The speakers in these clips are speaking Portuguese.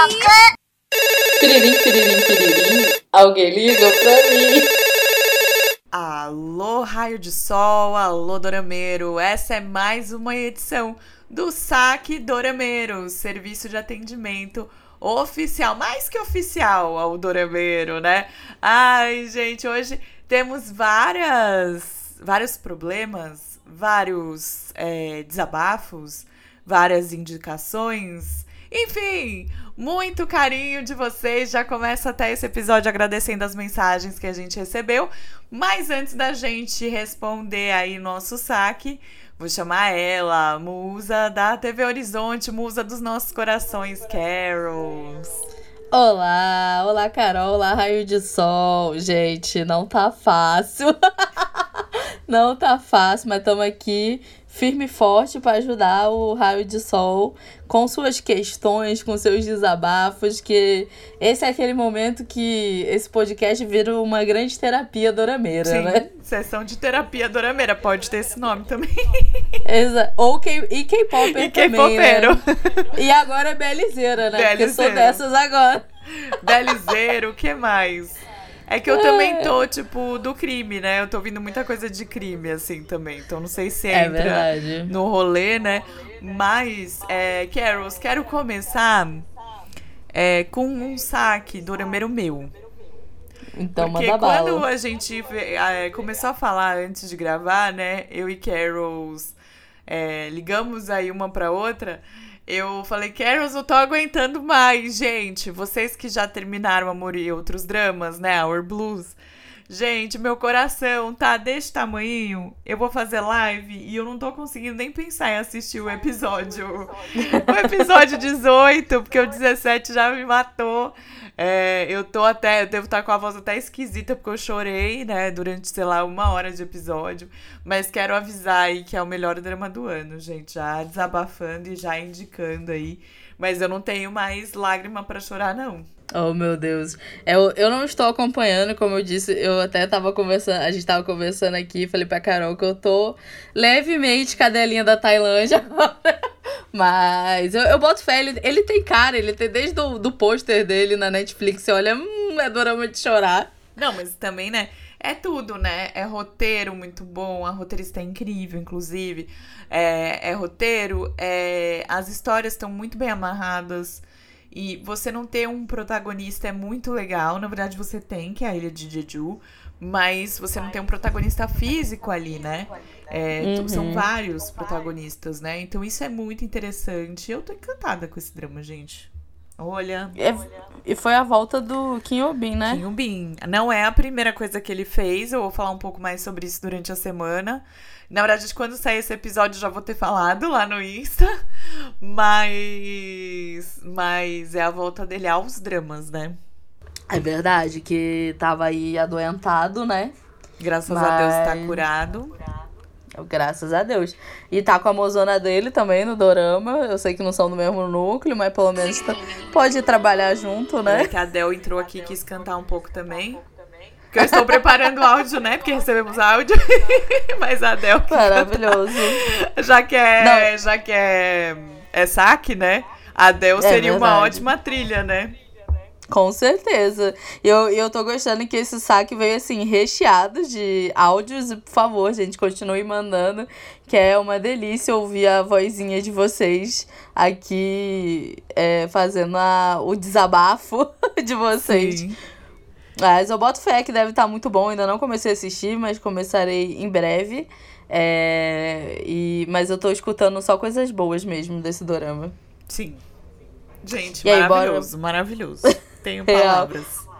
Fofoca! Piririm, piririm, piririm. Alguém liga pra mim. Alô, raio de sol, alô, Dorameiro. Essa é mais uma edição do Saque Dorameiro, serviço de atendimento oficial, mais que oficial ao Dorameiro, né? Ai, gente, hoje temos várias, vários problemas, vários é, desabafos, várias indicações. Enfim, muito carinho de vocês. Já começa até esse episódio agradecendo as mensagens que a gente recebeu. Mas antes da gente responder aí nosso saque, vou chamar ela, musa da TV Horizonte, musa dos nossos corações, Carols. Olá, olá Carol, olá Raio de Sol. Gente, não tá fácil. não tá fácil, mas estamos aqui firme e forte para ajudar o Raio de Sol com suas questões, com seus desabafos, que esse é aquele momento que esse podcast vira uma grande terapia dorameira, Sim, né? Sessão de terapia dorameira, pode ter esse nome também. Exa Ou K e K-Popper E também, né? K-Popeiro. E agora é Belizeira, né? Porque sou dessas agora. Belizeiro, o que mais? É que eu também tô, tipo, do crime, né? Eu tô ouvindo muita coisa de crime, assim, também. Então não sei se É entra verdade. no rolê, né? Mas, é, Carols, quero começar é, com um saque do Orameiro meu. Então Porque quando bala. a gente é, começou a falar antes de gravar, né? Eu e Carols é, ligamos aí uma pra outra. Eu falei, Carols, eu tô aguentando mais, gente. Vocês que já terminaram Amor e Outros Dramas, né? Our Blues. Gente, meu coração tá desse tamanho. Eu vou fazer live e eu não tô conseguindo nem pensar em assistir o episódio. O episódio 18, porque o 17 já me matou. É, eu tô até, eu devo estar com a voz até esquisita, porque eu chorei, né, durante, sei lá, uma hora de episódio. Mas quero avisar aí que é o melhor drama do ano, gente. Já desabafando e já indicando aí. Mas eu não tenho mais lágrima pra chorar, não. Oh, meu Deus. Eu, eu não estou acompanhando, como eu disse, eu até tava conversando, a gente tava conversando aqui, falei pra Carol que eu tô levemente cadelinha da Tailândia agora. Mas eu, eu boto fé, ele, ele tem cara, ele tem desde do, do pôster dele na Netflix, você olha, hum, é dorama de chorar. Não, mas também, né? É tudo, né? É roteiro muito bom, a roteirista é incrível, inclusive. É, é roteiro, é... as histórias estão muito bem amarradas. E você não ter um protagonista é muito legal. Na verdade, você tem, que é a ilha de Jeju. Mas você não tem um protagonista físico ali, né? É, Uhum. São vários protagonistas, né? Então isso é muito interessante. Eu tô encantada com esse drama, gente. Olha. É- e foi a volta do Kim Obin, né? Kim Bin. Não é a primeira coisa que ele fez. Eu vou falar um pouco mais sobre isso durante a semana. Na verdade, quando sair esse episódio, já vou ter falado lá no Insta. Mas. Mas é a volta dele aos dramas, né? É verdade, que tava aí adoentado, né? Graças a Deus tá Mas- curado. Graças a Deus. E tá com a mozona dele também no dorama. Eu sei que não são do mesmo núcleo, mas pelo menos tá- pode trabalhar junto, É né? que a Del entrou aqui e quis cantar um pouco também. Porque eu estou preparando áudio, né? Porque recebemos áudio. Mas a Del que Maravilhoso. já que é, já que é, é saque, né? A Del seria uma verdade. ótima trilha, né? Com certeza. E eu, eu tô gostando que esse saque veio assim, recheado de áudios. E, por favor, gente, continue mandando. Que é uma delícia ouvir a vozinha de vocês aqui é, fazendo a- o desabafo de vocês. Sim. Mas eu boto fé que deve estar muito bom. Ainda não comecei a assistir, mas começarei em breve. É, e, mas eu tô escutando só coisas boas mesmo desse dorama. Sim. Gente, E aí, maravilhoso, maravilhoso. Tenho Real. palavras.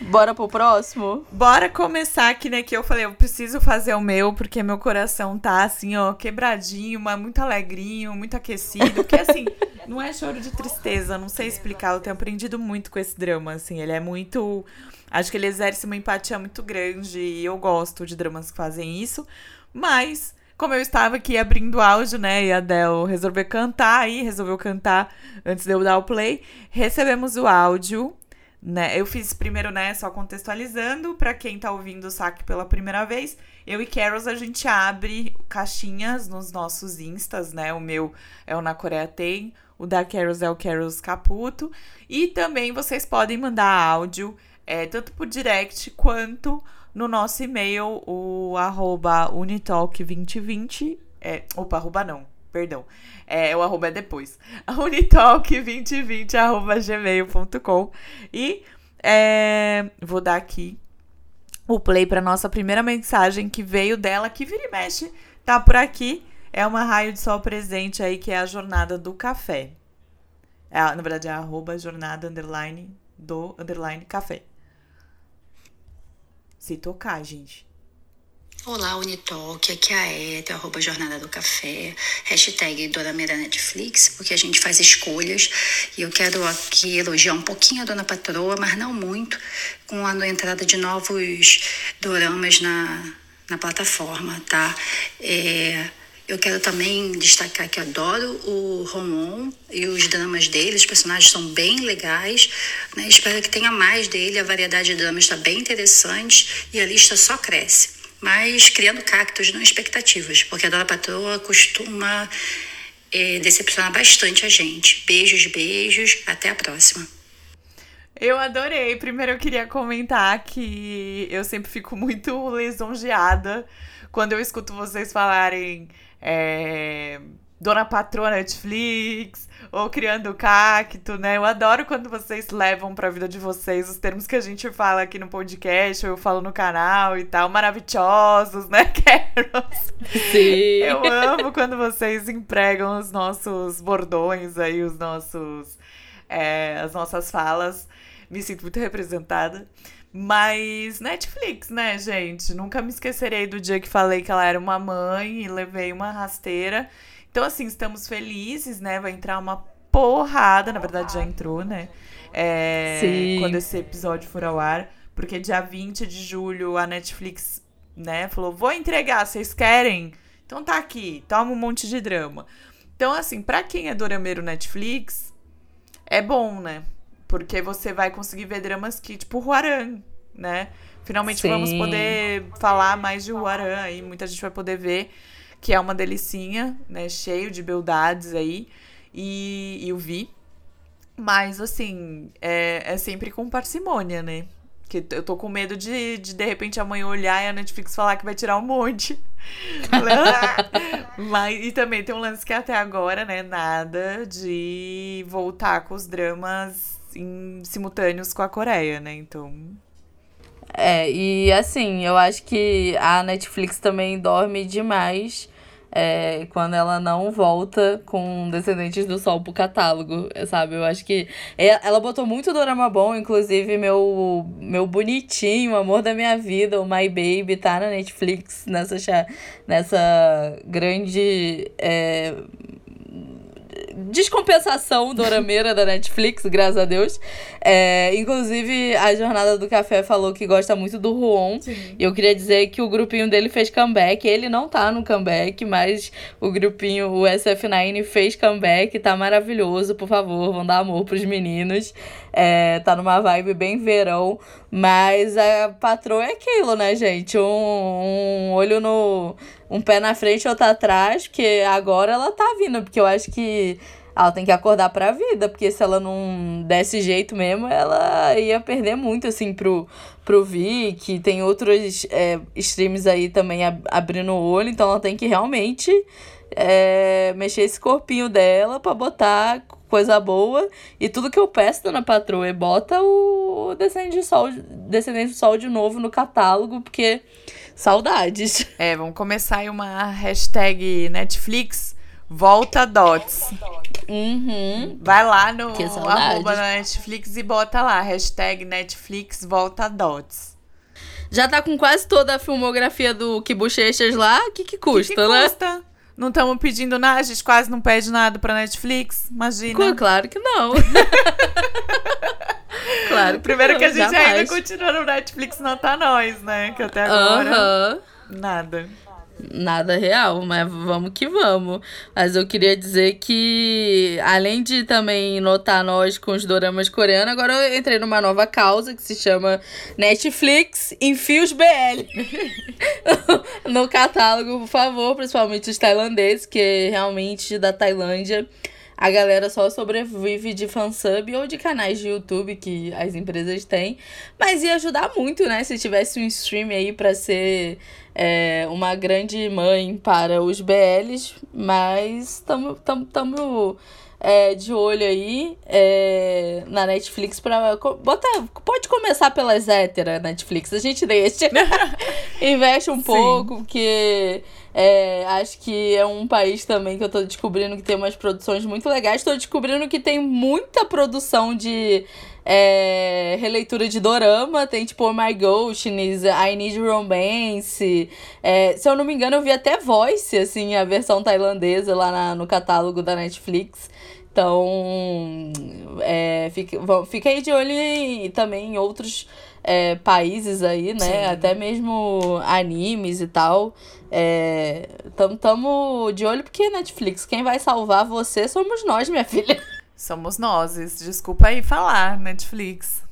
Bora pro próximo? Bora começar aqui, né? Que eu falei, eu preciso fazer o meu, porque meu coração tá assim, ó, quebradinho, mas muito alegrinho, muito aquecido. Porque assim, não é choro de tristeza, não sei explicar. Eu tenho aprendido muito com esse drama, assim. Ele é muito. Acho que ele exerce uma empatia muito grande e eu gosto de dramas que fazem isso. Mas, como eu estava aqui abrindo áudio, né? E a Del resolveu cantar aí, resolveu cantar antes de eu dar o play. Recebemos o áudio né? Eu fiz primeiro, né, só contextualizando, pra quem tá ouvindo o saque pela primeira vez, eu e Carols a gente abre caixinhas nos nossos instas, né? O meu é o Na Coreia Tem, O da Carols é o Carols Caputo. E também vocês podem mandar áudio, é, tanto por direct quanto no nosso e-mail, o arroba unitalk2020. É, opa, arroba não, perdão. É, o arroba é depois. unitalk2020 arroba gmail.com. E é, vou dar aqui o play para nossa primeira mensagem que veio dela, que vira e mexe, tá por aqui. É uma raio de sol presente aí, que é a jornada do café. É, na verdade, é arroba jornada underline do underline café. Se tocar, gente. Olá, Unitalk, aqui é a Eta, arroba Jornada do Café, hashtag Dona Mira Netflix, porque a gente faz escolhas e eu quero aqui elogiar um pouquinho a Dona Patroa, mas não muito, com a entrada de novos doramas na, na plataforma, tá? É, eu quero também destacar que adoro o Romon e os dramas dele, os personagens são bem legais. Né? Espero que tenha mais dele, a variedade de dramas está bem interessante e a lista só cresce. Mas criando cactos, não expectativas, porque a Dona Patroa costuma é, decepcionar bastante a gente. Beijos, beijos, até a próxima. Eu adorei. Primeiro eu queria comentar que eu sempre fico muito lisonjeada quando eu escuto vocês falarem é, Dona Patroa Netflix, ou Criando Cacto, né? Eu adoro quando vocês levam para a vida de vocês os termos que a gente fala aqui no podcast, ou eu falo no canal e tal, maravilhosos, né, Carols? Sim. Eu amo quando vocês empregam os nossos bordões aí, os nossos, é, as nossas falas. Me sinto muito representada. Mas Netflix, né, gente? Nunca me esquecerei do dia que falei que ela era uma mãe e levei uma rasteira. Então, assim, estamos felizes, né? Vai entrar uma porrada, na verdade já entrou, né? É, Sim. Quando esse episódio for ao ar. Porque dia 20 de julho a Netflix, né, falou: vou entregar, vocês querem? Então tá aqui, toma um monte de drama. Então, assim, pra quem é dorameiro Netflix, é bom, né? Porque você vai conseguir ver dramas que, tipo, Huaran, né? Finalmente Sim. vamos poder falar mais de Huaran aí. Muita gente vai poder ver que é uma delicinha, né? Cheio de beldades aí. E, eu vi. Mas, assim, é, é sempre com parcimônia, né? Que eu tô com medo de, de, de repente, amanhã olhar e a Netflix falar que vai tirar um monte. Mas, e também tem um lance que até agora, né? Nada de voltar com os dramas em simultâneos com a Coreia, né? Então. É, e assim, eu acho que a Netflix também dorme demais é, quando ela não volta com Descendentes do Sol pro catálogo, sabe? Eu acho que é- ela botou muito dorama bom, inclusive meu, meu bonitinho, amor da minha vida, o My Baby, tá na Netflix nessa, nessa grande é, descompensação dorameira da Netflix, graças a Deus. É, inclusive, a Jornada do Café falou que gosta muito do Ruon. Sim. E eu queria dizer que o grupinho dele fez comeback. Ele não tá no comeback, mas o grupinho, o SF9, fez comeback. Tá maravilhoso. Por favor, vão dar amor pros meninos. É, tá numa vibe bem verão. Mas a patroa é aquilo, né, gente? Um, um olho no. Um pé na frente e outro atrás, porque agora ela tá vindo. Porque eu acho que ela tem que acordar pra vida, porque se ela não desse jeito mesmo, ela ia perder muito, assim, pro, pro Vic. Tem outros é, streams aí também ab- abrindo o olho, então ela tem que realmente é, mexer esse corpinho dela pra botar coisa boa. E tudo que eu peço, dona patroa, é bota o Descendente do Sol, Descendente do Sol de novo no catálogo, porque saudades. É, vamos começar aí uma hashtag Netflix volta dots. Uhum. Vai lá no arroba da Netflix e bota lá, hashtag Netflix volta dots. Já tá com quase toda a filmografia do Que Bochechas lá, o que, que custa, que que né? custa? Não estamos pedindo nada, a gente quase não pede nada pra Netflix, imagina. Claro que não. claro que Primeiro não, que a gente ainda jamais. continua no Netflix nota nós, né? Que até agora, Aham. nada. Nada real, mas vamos que vamos. Mas eu queria dizer que, além de também notar nós com os doramas coreanos, agora eu entrei numa nova causa que se chama Netflix Enfios BL. no catálogo, por favor, principalmente os tailandeses, que realmente da Tailândia a galera só sobrevive de fansub ou de canais de YouTube que as empresas têm. Mas ia ajudar muito, né? Se tivesse um stream aí para ser é, uma grande mãe para os BLs. Mas estamos é, de olho aí é, na Netflix para botar. Pode começar pelas héteras Netflix, a gente deixa. Investe um Sim. pouco, porque é, acho que é um país também que eu tô descobrindo que tem umas produções muito legais. Tô descobrindo que tem muita produção de é, releitura de dorama. Tem tipo Oh My Ghostness, I Need Romance. É, se eu não me engano, eu vi até Voice, assim, a versão tailandesa lá na, no catálogo da Netflix. Então, é, fica, fica aí de olho também em outros é, países aí, né? Sim. Até mesmo animes e tal. É, tamo, tamo de olho porque Netflix, quem vai salvar você somos nós, minha filha. Somos nós. Desculpa aí falar, Netflix.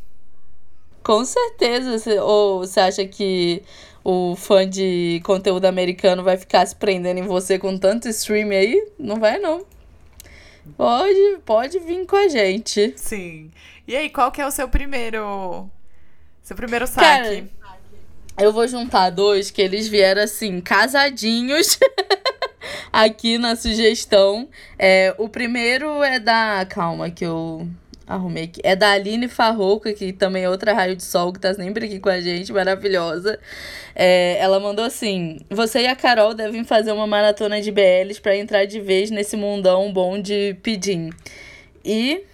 Com certeza. Ou você acha que o fã de conteúdo americano vai ficar se prendendo em você com tanto stream aí? Não vai, não. Pode, pode vir com a gente. Sim. E aí, qual que é o seu primeiro. Seu primeiro saque? Cara, eu vou juntar dois que eles vieram assim, casadinhos. aqui na sugestão. É, o primeiro é da. Calma, que eu arrumei aqui. É da Aline Farrouca, que também é outra raio de sol que tá sempre aqui com a gente, maravilhosa. É, ela mandou assim: Você e a Carol devem fazer uma maratona de BLs para entrar de vez nesse mundão bom de pedim. E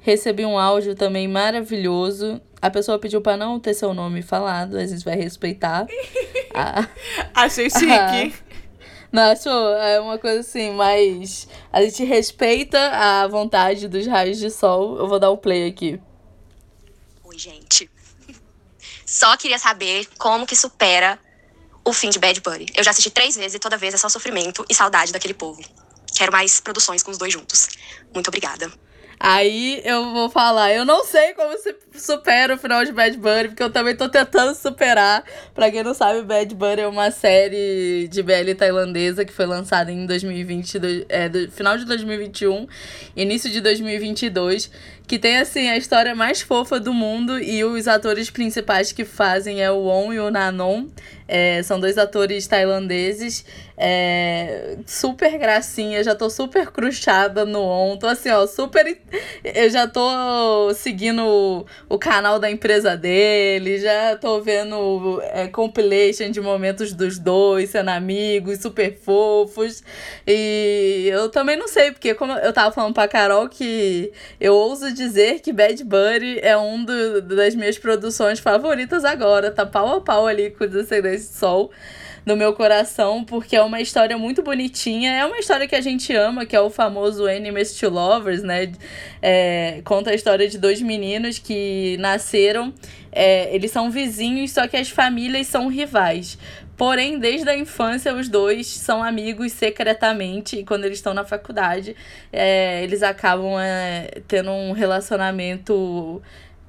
recebi um áudio também maravilhoso. A pessoa pediu para não ter seu nome falado, a gente vai respeitar. a... Achei chique. Não, achou? É uma coisa assim, mas a gente respeita a vontade dos raios de sol. Eu vou dar o play aqui. Oi, gente. Só queria saber como que supera o fim de Bad Bunny. Eu já assisti três vezes e toda vez é só sofrimento e saudade daquele povo. Quero mais produções com os dois juntos. Muito obrigada. Aí eu vou falar, eu não sei como se supera o final de Bad Bunny, porque eu também tô tentando superar. Pra quem não sabe, Bad Bunny é uma série de BL tailandesa que foi lançada em 2020, do, é, do, final de 2021, início de 2022, que tem assim a história mais fofa do mundo e os atores principais que fazem é o Won e o Nanon. É, são dois atores tailandeses. É, super gracinha, já tô super cruchada no On. Tô assim, ó, super. Eu já tô seguindo o, o canal da empresa dele, já tô vendo é, compilation de momentos dos dois sendo amigos, super fofos. E eu também não sei, porque como eu tava falando pra Carol que eu ouso dizer que Bad Bunny é um do, das minhas produções favoritas agora, tá pau a pau ali com o Descendentes do Sol no meu coração, porque é uma história muito bonitinha. É uma história que a gente ama, que é o famoso Enemies to Lovers, né? É, conta a história de dois meninos que nasceram, é, eles são vizinhos, só que as famílias são rivais. Porém, desde a infância, os dois são amigos secretamente. E quando eles estão na faculdade, é, eles acabam é, tendo um relacionamento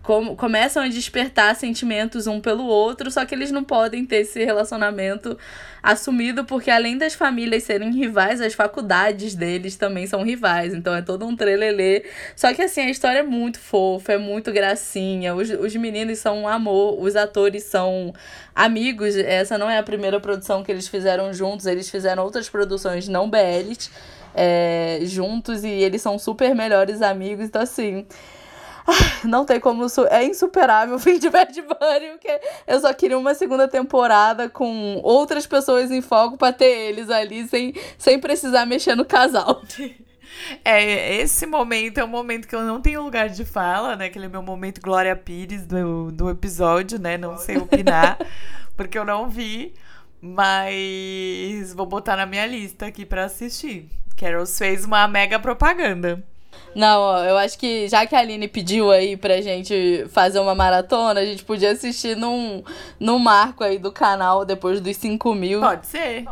com, começam a despertar sentimentos um pelo outro, só que eles não podem ter esse relacionamento assumido, porque além das famílias serem rivais, as faculdades deles também são rivais. Então é todo um trelelê. Só que assim, a história é muito fofa, é muito gracinha. Os, os meninos são um amor, os atores são amigos. Essa não é a primeira produção que eles fizeram juntos, eles fizeram outras produções não BLs. É, juntos e eles são super melhores amigos, então assim, não tem como. É insuperável o fim de Bad Bunny, porque eu só queria uma segunda temporada com outras pessoas em foco pra ter eles ali sem, sem precisar mexer no casal. É, esse momento é um momento que eu não tenho lugar de fala, né? Aquele é meu momento Glória Pires do, do episódio, né? Não sei opinar, porque eu não vi. Mas vou botar na minha lista aqui para assistir. Carol fez uma mega propaganda. Não, eu acho que já que a Aline pediu aí pra gente fazer uma maratona, a gente podia assistir num, num marco aí do canal depois dos 5 mil. Pode ser.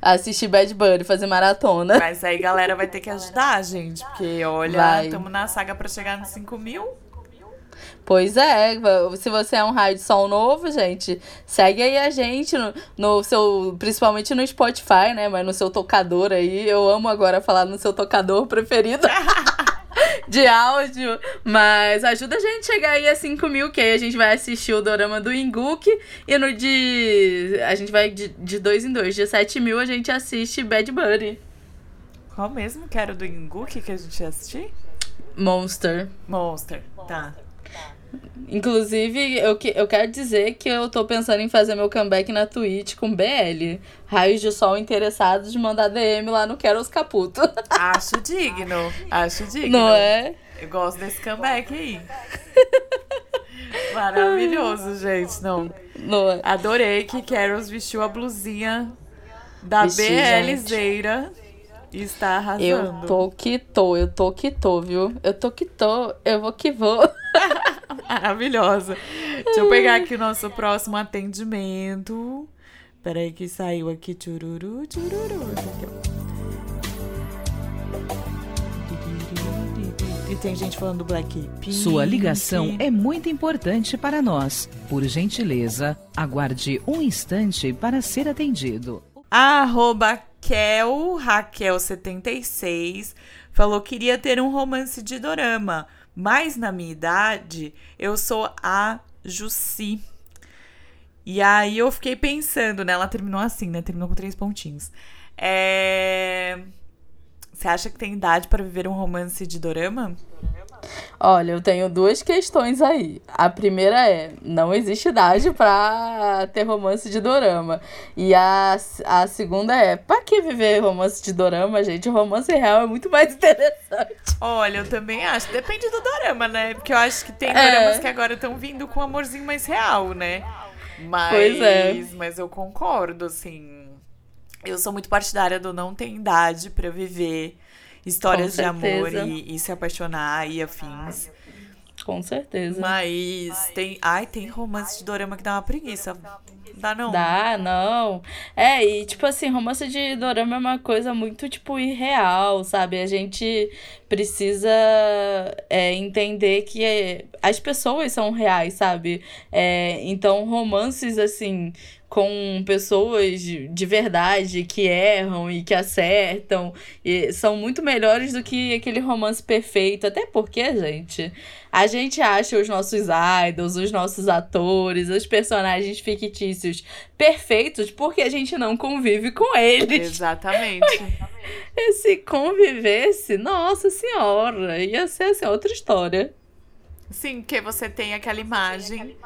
Assistir Bad Bunny, fazer maratona. Mas aí galera vai ter que ajudar a gente, porque olha, estamos na saga pra chegar nos 5 mil. Pois é, se você é um raio de sol novo, gente, segue aí a gente no, no seu, principalmente no Spotify, né? Mas no seu tocador aí, eu amo agora falar no seu tocador preferido. de áudio, mas ajuda a gente a chegar aí a 5 mil, que aí a gente vai assistir o dorama do Inguk e no de. A gente vai de, de dois em dois. De 7 mil a gente assiste Bad Buddy. Qual mesmo que era o do Inguk que a gente ia assistir? Monster. Monster, tá. Inclusive, eu, que, eu quero dizer que eu tô pensando em fazer meu comeback na Twitch com BL. Raios de sol interessados de mandar DM lá no Quero os Caputo. Acho digno. Acho digno. Não é? Eu gosto desse comeback aí. Maravilhoso, gente. Não. Não é? Adorei que Carols vestiu a blusinha da BL Zeira e está arrasando. Eu tô que tô, eu tô que tô, viu? Eu tô que tô, eu vou que vou. Maravilhosa. Deixa eu pegar aqui o nosso próximo atendimento. Peraí que saiu aqui. Tchururu, tchururu. E tem gente falando do Blackpink. Sua ligação é muito importante para nós. Por gentileza, aguarde um instante para ser atendido. Arroba Kel, Raquel76, falou que queria ter um romance de dorama, mas na minha idade eu sou a Jussi. E aí eu fiquei pensando, né? Ela terminou assim, né? Terminou com três pontinhos. É... Você acha que tem idade para viver um romance de dorama? Olha, eu tenho duas questões aí. A primeira é: não existe idade pra ter romance de dorama. E a, a segunda é: pra que viver romance de dorama, gente? O romance real é muito mais interessante. Olha, eu também acho. Depende do dorama, né? Porque eu acho que tem É. doramas que agora estão vindo com um amorzinho mais real, né? Mas, Pois é. mas eu concordo, assim. Eu sou muito partidária do não ter idade pra viver histórias de amor e, e se apaixonar e afins. Com certeza. Mas tem. Ai, tem romance de dorama que dá uma preguiça. Dá não. Dá, não. É, e tipo assim, romance de dorama é uma coisa muito, tipo, irreal, sabe? A gente precisa é, entender que é, as pessoas são reais, sabe? É, então, romances, assim, com pessoas de, de verdade que erram e que acertam e são muito melhores do que aquele romance perfeito. Até porque, gente, a gente acha os nossos idols, os nossos atores, os personagens fictícios perfeitos porque a gente não convive com eles. Exatamente. E se convivesse, nossa senhora, ia ser assim, outra história. Sim, porque você tem aquela imagem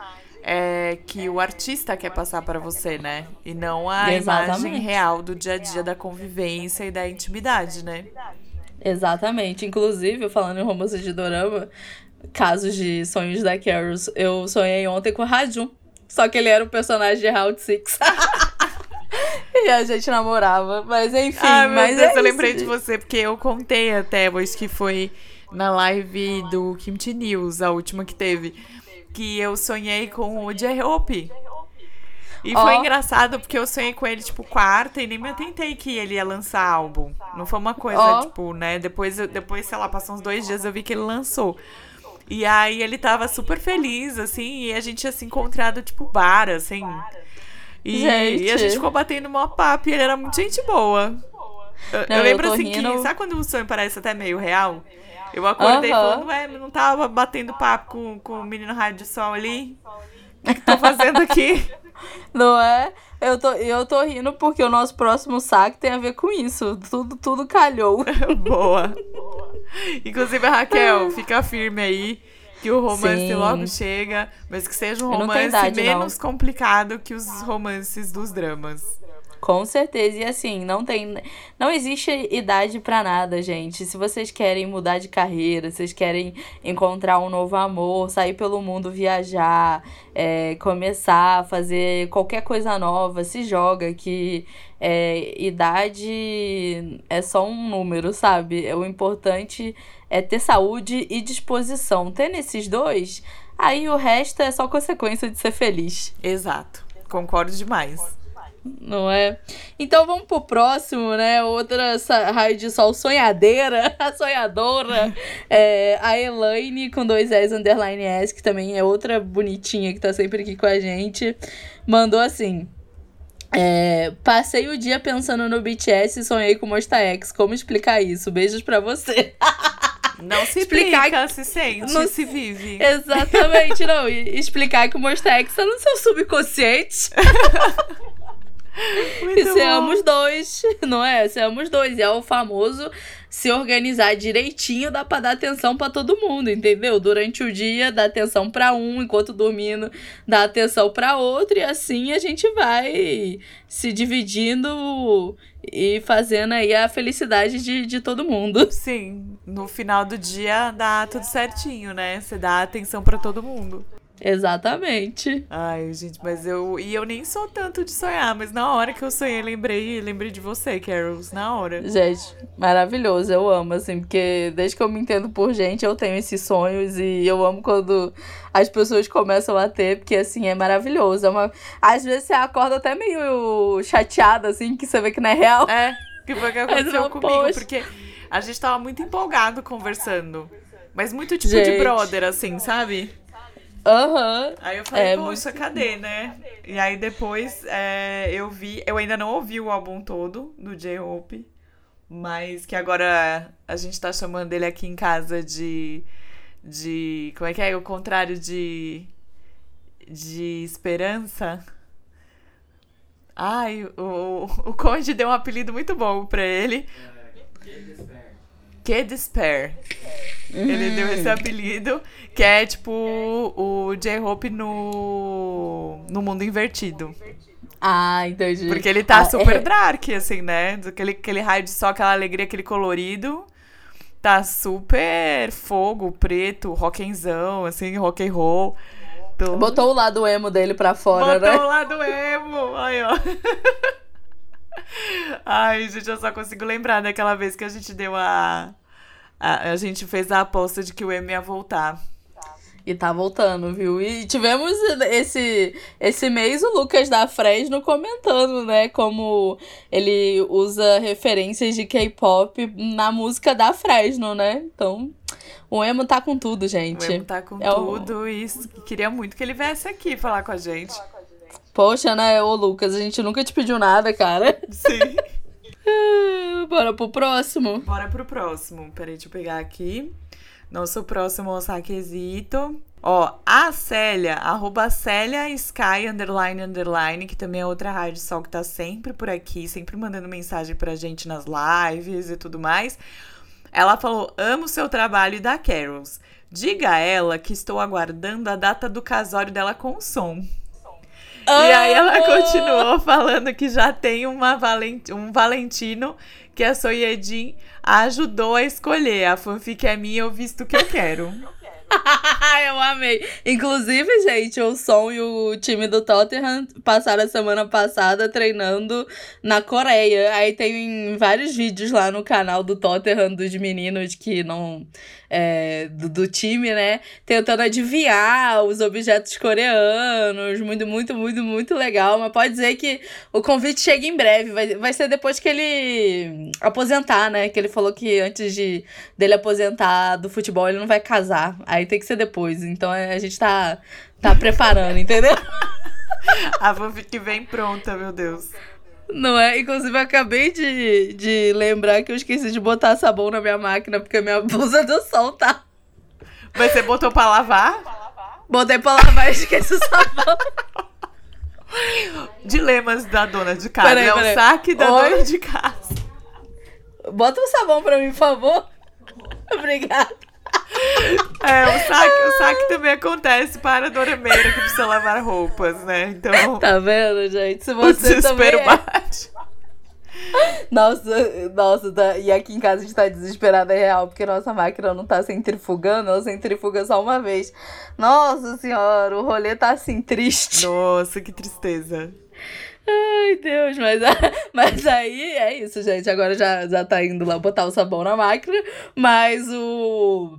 é, que o artista quer passar pra você, né? E não a imagem Exatamente. real do dia a dia da convivência e da intimidade, né? Exatamente. Inclusive, falando em romance de dorama, casos de sonhos da Carol, eu sonhei ontem com o Rajun. Só que ele era o personagem de Round Six. e a gente namorava. Mas enfim, Ai, mas Deus, é eu lembrei de você, porque eu contei até, hoje que foi na live do Kimchi News, a última que teve, que eu sonhei com o J-Hope. E Ó. foi engraçado, porque eu sonhei com ele, tipo, quarta, e nem me atentei que ele ia lançar álbum. Não foi uma coisa, Ó. tipo, né? Depois, depois, sei lá, passou uns dois dias, eu vi que ele lançou. E aí ele tava super feliz, assim, e a gente tinha se encontrado, tipo, bar, assim. E, Gente. e a gente ficou batendo mó papo e ele era muito gente boa. Eu, Não, eu eu lembro tô assim que, rindo. sabe quando o sonho parece até meio real? Eu acordei Aham. falando, ué, mas não tava batendo papo com, com o menino de sol ali? O que, que tô fazendo aqui? Não é? Eu tô, eu tô rindo porque o nosso próximo saque tem a ver com isso. Tudo, tudo calhou. Boa. Inclusive, a Raquel, fica firme aí que o romance Sim. logo chega, mas que seja um não romance idade, menos complicado que os romances dos dramas. Com certeza. E assim, não tem. Não existe idade pra nada, gente. Se vocês querem mudar de carreira, vocês querem encontrar um novo amor, sair pelo mundo, viajar, é, começar a fazer qualquer coisa nova, se joga que é, idade é só um número, sabe? O importante é ter saúde e disposição. Tendo esses dois, aí o resto é só consequência de ser feliz. Exato. Concordo demais. não é? Então vamos pro próximo, né? Outra raio de sol sonhadeira, a sonhadora. É, a Elaine com dois S underline S, que também é outra bonitinha que tá sempre aqui com a gente. Mandou assim. É, passei o dia pensando no BTS e sonhei com Monsta X. Como explicar isso? Beijos para você. Não se explicar explica, se sente, não se vive. Exatamente, não. E explicar que o Monsta X tá no seu subconsciente. Muito e dois, não é? Seamos dois. É o famoso se organizar direitinho, dá pra dar atenção para todo mundo, entendeu? Durante o dia, dá atenção para um, enquanto dormindo, dá atenção para outro, e assim a gente vai se dividindo e fazendo aí a felicidade de, de todo mundo. Sim, no final do dia dá tudo certinho, né? Você dá atenção para todo mundo. Exatamente. Ai, gente, mas eu. E eu nem sou tanto de sonhar, mas na hora que eu sonhei, lembrei, lembrei de você, Carols, na hora. Gente, maravilhoso, eu amo, assim, porque desde que eu me entendo por gente, eu tenho esses sonhos e eu amo quando as pessoas começam a ter, porque assim, é maravilhoso. É uma... Às vezes você acorda até meio chateada, assim, que você vê que não é real. É, que foi o que aconteceu comigo, poxa. porque a gente tava muito empolgado conversando. Mas muito tipo gente. de brother, assim, sabe? Aham. Uhum. Aí eu falei, é, poxa, muito... cadê, né? E aí depois é, eu vi, eu ainda não ouvi o álbum todo do J-Hope, mas que agora a gente tá chamando ele aqui em casa de. de como é que é? O contrário de. de esperança. Ai, o, o Conde deu um apelido muito bom pra ele. É, que Despair. Uhum. Ele deu esse apelido, que é tipo o J-Hope no, no mundo invertido. Ah, entendi. Porque ele tá ah, super é... dark, assim, né? Aquele, aquele raio de sol, aquela alegria, aquele colorido. Tá super fogo, preto, rockenzão, assim, rock and roll. Então... Botou o lado emo dele pra fora, Botou né? Botou o lado emo, aí, ó. Ai, gente, eu só consigo lembrar daquela vez que a gente deu a. A, a gente fez a aposta de que o M ia voltar. E tá voltando, viu? E tivemos esse, esse mês o Lucas da Fresno comentando, né? Como ele usa referências de K-pop na música da Fresno, né? Então, o Emo tá com tudo, gente. O Emo tá com é tudo o... e queria muito que ele viesse aqui falar com a gente. Poxa, né, ô Lucas, a gente nunca te pediu nada, cara. Sim. Bora pro próximo? Bora pro próximo. Peraí, deixa eu pegar aqui. Nosso próximo saquezito. Ó, a Célia, arroba Célia Sky, underline, underline, que também é outra rádio sol que tá sempre por aqui, sempre mandando mensagem pra gente nas lives e tudo mais. Ela falou: amo seu trabalho e da Carols. Diga a ela que estou aguardando a data do casório dela com o som. E aí ela continuou falando que já tem uma valent... um Valentino que a Soyedin ajudou a escolher. A fanfic é minha, eu visto o que eu quero. eu amei. Inclusive, gente, o Som e o time do Tottenham passaram a semana passada treinando na Coreia. Aí tem vários vídeos lá no canal do Tottenham dos meninos que não é, do, do, time, né? Tentando adivinhar os objetos coreanos. Muito, muito, muito, muito legal. Mas pode dizer que o convite chega em breve. Vai, vai ser depois que ele aposentar, né? Que ele falou que antes de dele aposentar do futebol, ele não vai casar. Aí tem que ser depois. Então é, a gente tá, tá preparando, entendeu? a fanfic vem pronta, meu Deus. Não é? Inclusive, eu acabei de, de lembrar que eu esqueci de botar sabão na minha máquina, porque minha blusa do sol tá. Mas você botou pra lavar? Botei pra lavar e esqueci o sabão. Dilemas da dona de casa. Peraí, é o saque da Oi? dona de casa. Bota um sabão pra mim, por favor. Obrigada. É, o saque, o saque também acontece para a Dora Meira que precisa lavar roupas, né? Então. Tá vendo, gente? Se você o desespero também. É... Nossa, nossa, tá... e aqui em casa a gente tá desesperada é real, porque nossa máquina não tá centrifugando, ela centrifuga só uma vez. Nossa senhora, o rolê tá assim triste. Nossa, que tristeza. Ai, Deus, mas, mas aí é isso, gente. Agora já, já tá indo lá botar o sabão na máquina, mas o.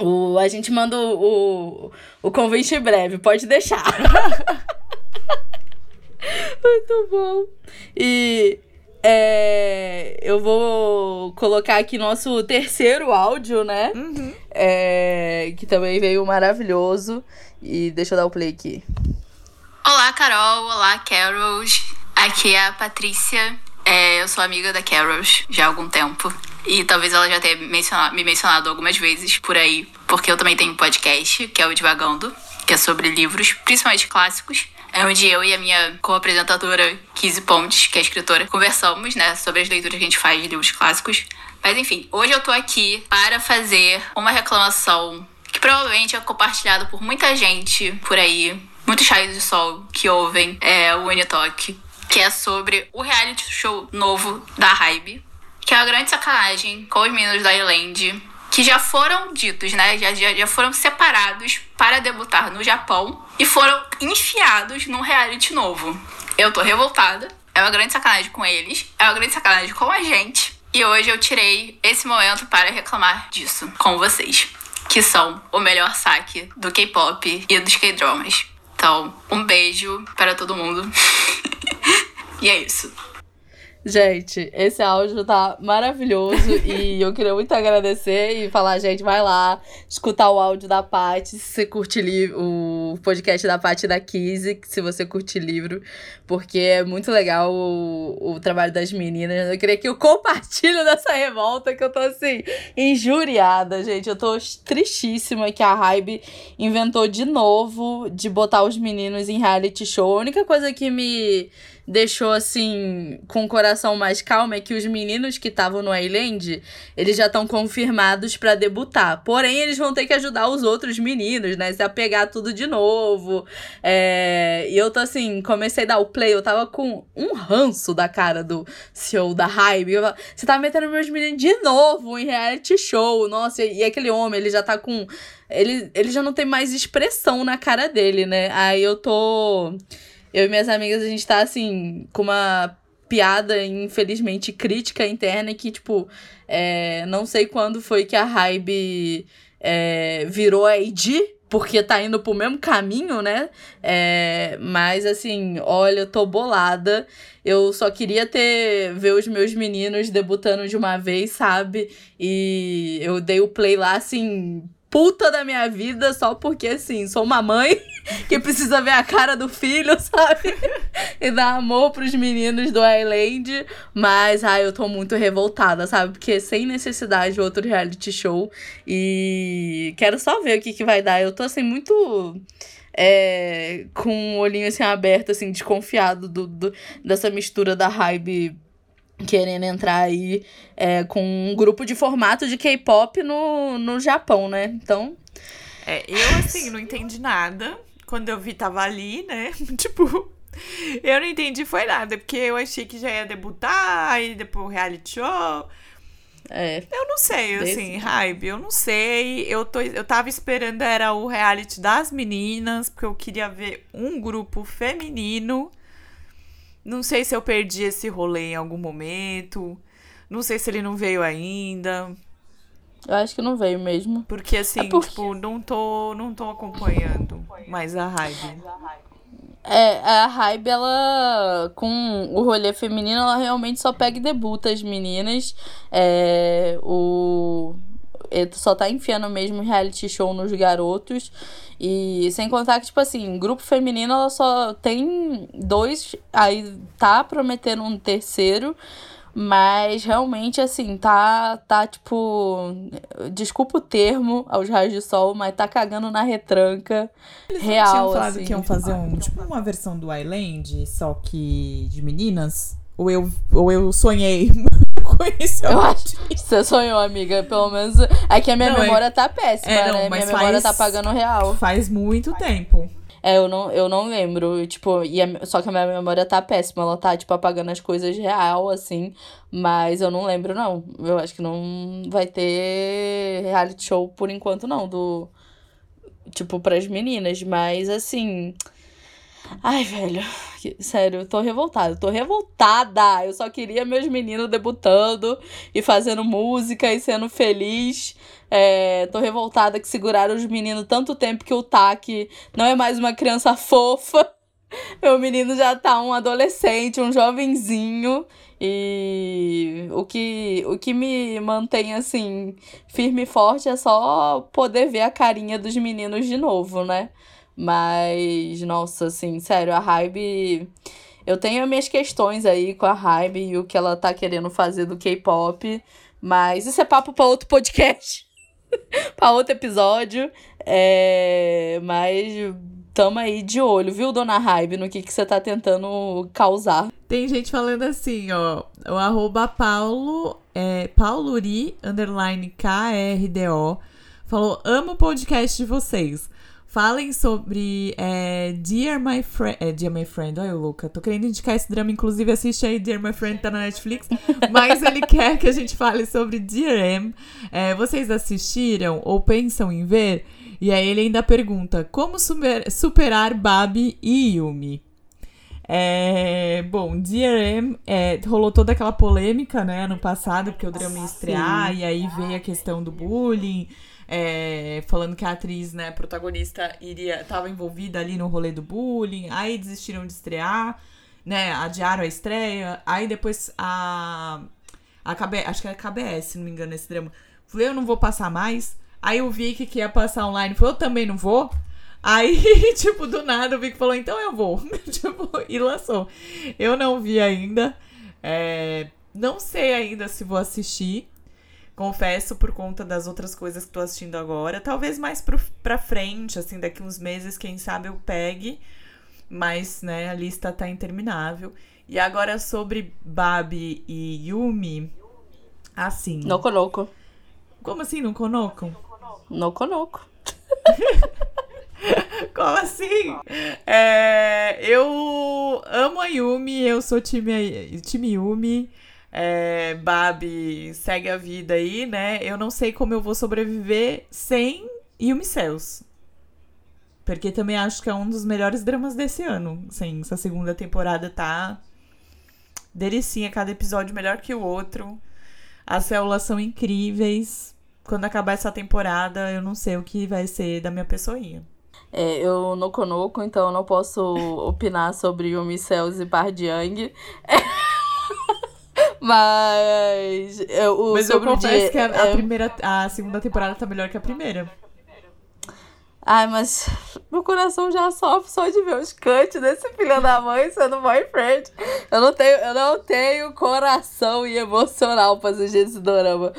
O, a gente manda o, o, o convite em breve, pode deixar. Muito bom. E é, eu vou colocar aqui nosso terceiro áudio, né? Uhum. É, que também veio maravilhoso. E deixa eu dar o play aqui. Olá, Carol. Olá, Carols. Aqui é a Patrícia. É, eu sou amiga da Carols já há algum tempo. E talvez ela já tenha mencionado, me mencionado algumas vezes por aí, porque eu também tenho um podcast, que é o Divagando, que é sobre livros, principalmente clássicos. É onde eu e a minha co-apresentadora, Kizzy Pontes, que é escritora, conversamos, né, sobre as leituras que a gente faz de livros clássicos. Mas enfim, hoje eu tô aqui para fazer uma reclamação que provavelmente é compartilhada por muita gente por aí, muitos raios de sol que ouvem é, o Unitalk, que é sobre o reality show novo da Hybe, que é uma grande sacanagem com os meninos da Island, que já foram ditos, né? Já, já, já foram separados para debutar no Japão e foram enfiados num reality novo. Eu tô revoltada. É uma grande sacanagem com eles, é uma grande sacanagem com a gente. E hoje eu tirei esse momento para reclamar disso com vocês, que são o melhor saque do K-pop e dos K-dramas. Então, um beijo para todo mundo. e é isso. Gente, esse áudio tá maravilhoso e eu queria muito agradecer e falar, gente, vai lá escutar o áudio da Paty, se você curte o podcast da Paty da Kizzy, se você curte livro, porque é muito legal o, o trabalho das meninas. Eu queria que eu compartilhe dessa revolta que eu tô assim, injuriada, gente. Eu tô tristíssima que a Hybe inventou de novo de botar os meninos em reality show. A única coisa que me deixou assim com o coração mais calmo é que os meninos que estavam no Island, eles já estão confirmados para debutar. Porém, eles vão ter que ajudar os outros meninos, né? Se apegar tudo de novo. É... E eu tô assim, comecei a dar o play, eu tava com um ranço da cara do CEO da Hype. Você tá metendo meus meninos de novo em reality show. Nossa, e aquele homem, ele já tá com. Ele, ele já não tem mais expressão na cara dele, né? Aí eu tô. Eu e minhas amigas, a gente tá assim, com uma piada, infelizmente, crítica interna que, tipo, é, não sei quando foi que a Hybe é, virou ID, porque tá indo pro mesmo caminho, né? É, mas assim, olha, eu tô bolada. Eu só queria ter ver os meus meninos debutando de uma vez, sabe? E eu dei o play lá assim, puta da minha vida só porque, assim, sou uma mãe que precisa ver a cara do filho, sabe? e dar amor pros meninos do Island. Mas, ai, eu tô muito revoltada, sabe? Porque sem necessidade de outro reality show. E quero só ver o que, que vai dar. Eu tô, assim, muito. É, com o olhinho assim aberto, assim, desconfiado do, do, dessa mistura da hype querendo entrar aí é, com um grupo de formato de K-pop no, no Japão, né? Então. É, eu, assim, não entendi nada. Quando eu vi, tava ali, né? tipo, eu não entendi foi nada, porque eu achei que já ia debutar, aí depois o reality show. É. Eu não sei, assim, hype, eu não sei. Eu, tô, eu tava esperando, era o reality das meninas, porque eu queria ver um grupo feminino não sei se eu perdi esse rolê em algum momento. Não sei se ele não veio ainda. Eu acho que não veio mesmo. Porque assim, é porque... tipo, não tô, não tô acompanhando mais a Hybe. É, a Hybe, ela, com o rolê feminino, ela realmente só pega e debuta as meninas. É, o, ele só tá enfiando mesmo reality show nos garotos. E sem contar que, tipo assim, grupo feminino ela só tem dois, aí tá prometendo um terceiro. Mas realmente, assim, tá, tá tipo. Desculpa o termo aos raios de sol, mas tá cagando na retranca Eles real. Eles tinham falado assim. que iam fazer um, tipo uma versão do Island, só que de meninas? Ou eu, ou eu sonhei conheceu Eu acho que você sonhou, amiga. Pelo menos. É que a minha Não, é- memória tá péssima, É, não, né? mas Minha memória faz- tá pagando real. Faz muito tempo. É, eu não, eu não lembro. Tipo, e a- só que a minha memória tá péssima. Ela tá, tipo, apagando as coisas real, assim. Mas eu não lembro, não. Eu acho que não vai ter reality show por enquanto, não. Do. Tipo, pras meninas. Mas, assim. Ai, velho. Sério, eu tô revoltada. Tô revoltada. Eu só queria meus meninos debutando e fazendo música e sendo feliz. É, tô revoltada que seguraram os meninos tanto tempo que o Taki não é mais uma criança fofa. Meu menino já tá um adolescente, um jovenzinho. E o que, o que me mantém assim, firme e forte é só poder ver a carinha dos meninos de novo, né? Mas, nossa, assim, sério, a Hybe. Eu tenho minhas questões aí com a Hybe e o que ela tá querendo fazer do K-pop. Mas isso é papo pra outro podcast. pra outro episódio. É... Mas tamo aí de olho, viu, dona Hybe, no que, que você tá tentando causar. Tem gente falando assim, ó. O arroba Paulo, é, Pauluri, underline KRDO, falou: amo o podcast de vocês. Falem sobre é, Dear My Friend. É, Dear My Friend, olha o Luca. Tô querendo indicar esse drama, inclusive assiste aí Dear My Friend, tá na Netflix. Mas ele quer que a gente fale sobre Dear M. É, vocês assistiram ou pensam em ver? E aí ele ainda pergunta: como super, superar Babi e Yumi? É, bom, DRM é, rolou toda aquela polêmica, né, ano passado, porque o drama ia estrear, e aí veio a questão do bullying, é, falando que a atriz, né, protagonista, iria estava envolvida ali no rolê do bullying, aí desistiram de estrear, né, adiaram a estreia, aí depois a, a KB, acho que é a KBS, se não me engano, esse drama, falei, eu não vou passar mais, aí o Vic que ia passar online falou, eu também não vou, Aí, tipo, do nada o Vic falou, então eu vou. tipo, e lançou. Eu não vi ainda. É, não sei ainda se vou assistir. Confesso por conta das outras coisas que tô assistindo agora. Talvez mais pro, pra frente, assim, daqui uns meses, quem sabe eu pegue. Mas, né, a lista tá interminável. E agora sobre Babi e Yumi. Assim. No Konoko. Como assim, no Konoko? No Konoko. Como assim? É, eu amo a Yumi, eu sou time, time Yumi. É, Babi segue a vida aí, né? Eu não sei como eu vou sobreviver sem Yumi Cells. Porque também acho que é um dos melhores dramas desse ano. Sim, essa segunda temporada tá delicinha, cada episódio melhor que o outro. As células são incríveis. Quando acabar essa temporada, eu não sei o que vai ser da minha pessoinha. É, eu não conoco, então eu não posso opinar sobre Yumi Cells e Pardiang. Mas eu, Mas eu confesso que a, a, é... primeira, a segunda temporada tá melhor que a primeira. Ai, mas meu coração já sofre só de ver os cantos desse filho da mãe sendo boyfriend. Eu não tenho, eu não tenho coração e emocional pra assistir esse dorama.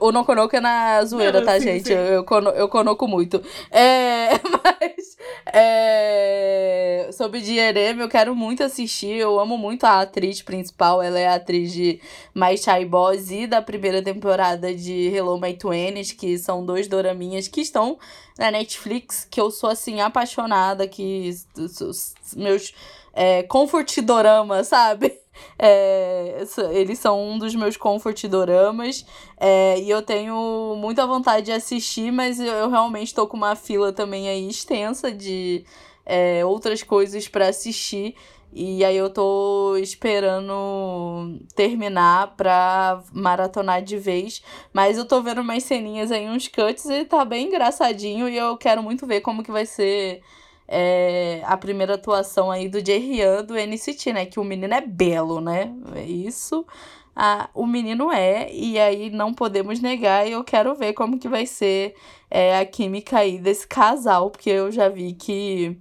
O não conoco é na zoeira, não, tá, sim, gente? Sim. Eu, eu, cono, eu conoco muito. É, mas é, sobre Diereme, eu quero muito assistir. Eu amo muito a atriz principal. Ela é a atriz de My Chai Boys e da primeira temporada de Hello My Twenties, que são dois doraminhas que estão na Netflix, que eu sou assim, apaixonada, que os meus é, sabe? É, eles são um dos meus comfort doramas. É, e eu tenho muita vontade de assistir, mas eu, eu realmente estou com uma fila também aí extensa de é, outras coisas para assistir. E aí eu tô esperando terminar pra maratonar de vez. Mas eu tô vendo umas ceninhas aí, uns cuts, e tá bem engraçadinho. E eu quero muito ver como que vai ser é, a primeira atuação aí do Jay Rian do NCT, né? Que o menino é belo, né? É isso. Ah, o menino é, e aí não podemos negar, e eu quero ver como que vai ser é, a química aí desse casal, porque eu já vi que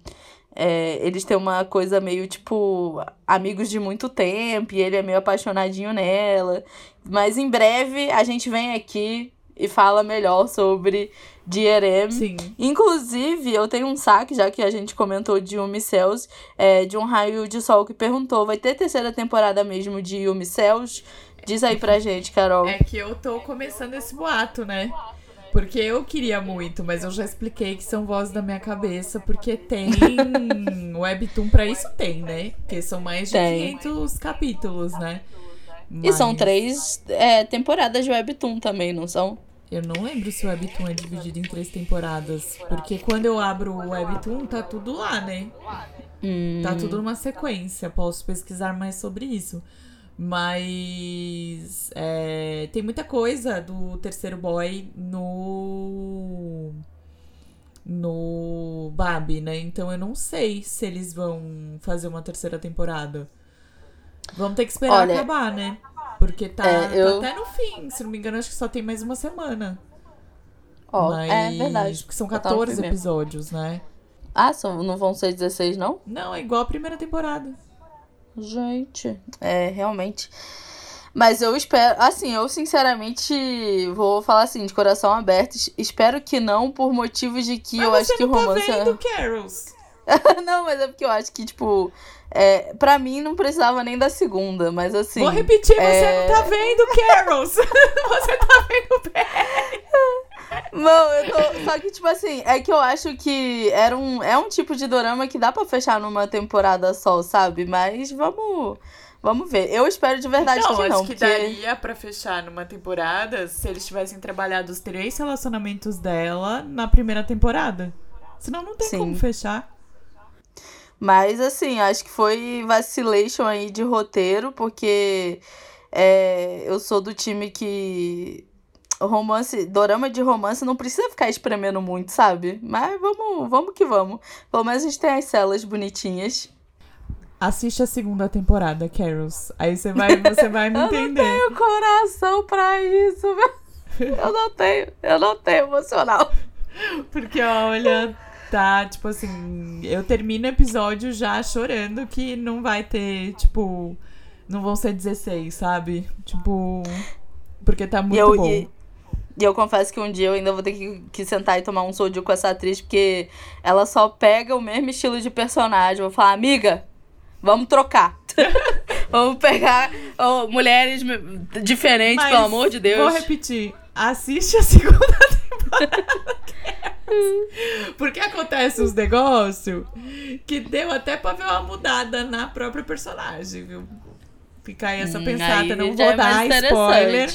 é, eles têm uma coisa meio tipo amigos de muito tempo e ele é meio apaixonadinho nela. Mas em breve a gente vem aqui e fala melhor sobre DRM. Sim. Inclusive, eu tenho um saque, já que a gente comentou de Yumi Cells, é, de um raio de sol que perguntou: vai ter terceira temporada mesmo de Yumi Cells? Diz aí pra gente, Carol. É que eu tô começando esse boato, né? Porque eu queria muito, mas eu já expliquei que são vozes da minha cabeça, porque tem webtoon para isso tem, né? Porque são mais de tem. 500 capítulos, né? Mas... E são três é, temporadas de webtoon também, não são? Eu não lembro se o webtoon é dividido em três temporadas, porque quando eu abro o webtoon tá tudo lá, né? Hum. Tá tudo numa sequência. Posso pesquisar mais sobre isso. Mas é, tem muita coisa do terceiro boy no no Babi, né? Então eu não sei se eles vão fazer uma terceira temporada. Vamos ter que esperar Olha, acabar, né? Porque tá, é, eu- tá até no fim. Se não me engano, acho que só tem mais uma semana. Ó, Mas... é verdade. Porque são Só tá no 14 primeiro. episódios, né? Ah, são, não vão ser 16, não? Não, é igual a primeira temporada. Gente, é, realmente. Mas eu espero, assim, eu sinceramente vou falar assim, de coração aberto, es- espero que não, por motivos de que Mas eu você acho que não tá romance. é- vendo Carols. não, mas é porque eu acho que, tipo, é, pra mim não precisava nem da segunda, mas assim. Vou repetir, você é- não tá vendo Carols. você tá vendo Perry. Não, eu tô. Só que, tipo assim, é que eu acho que era um, é um tipo de dorama que dá pra fechar numa temporada só, sabe? Mas vamos. Vamos ver. Eu espero de verdade Não, que acho não. que porque... daria pra fechar numa temporada se eles tivessem trabalhado os três relacionamentos dela na primeira temporada. Senão não tem Sim. como fechar. Mas assim, acho que foi vacilation aí de roteiro, porque é, eu sou do time que romance, dorama de romance não precisa ficar espremendo muito, sabe? Mas vamos, vamos que vamos. Pelo menos a gente tem as celas bonitinhas. Assiste a segunda temporada, Carols. Aí você vai, você vai me Eu não entender. tenho coração pra isso, meu. Eu não tenho, eu não tenho emocional. Porque, olha, tá, tipo assim, eu termino o episódio já chorando que não vai ter, tipo, não vão ser 16, sabe? Tipo, porque tá muito eu, bom. e, e eu confesso que um dia eu ainda vou ter que, que sentar e tomar um soju com essa atriz, porque ela só pega o mesmo estilo de personagem. Eu vou falar, amiga, vamos trocar. vamos pegar ó, mulheres diferentes, Mas pelo amor de Deus. Vou repetir. Assiste a segunda temporada. Porque acontece uns negócios que deu até pra ver uma mudada na própria personagem, viu? Fica aí essa Hum, pensada, aí não vou é dar spoiler.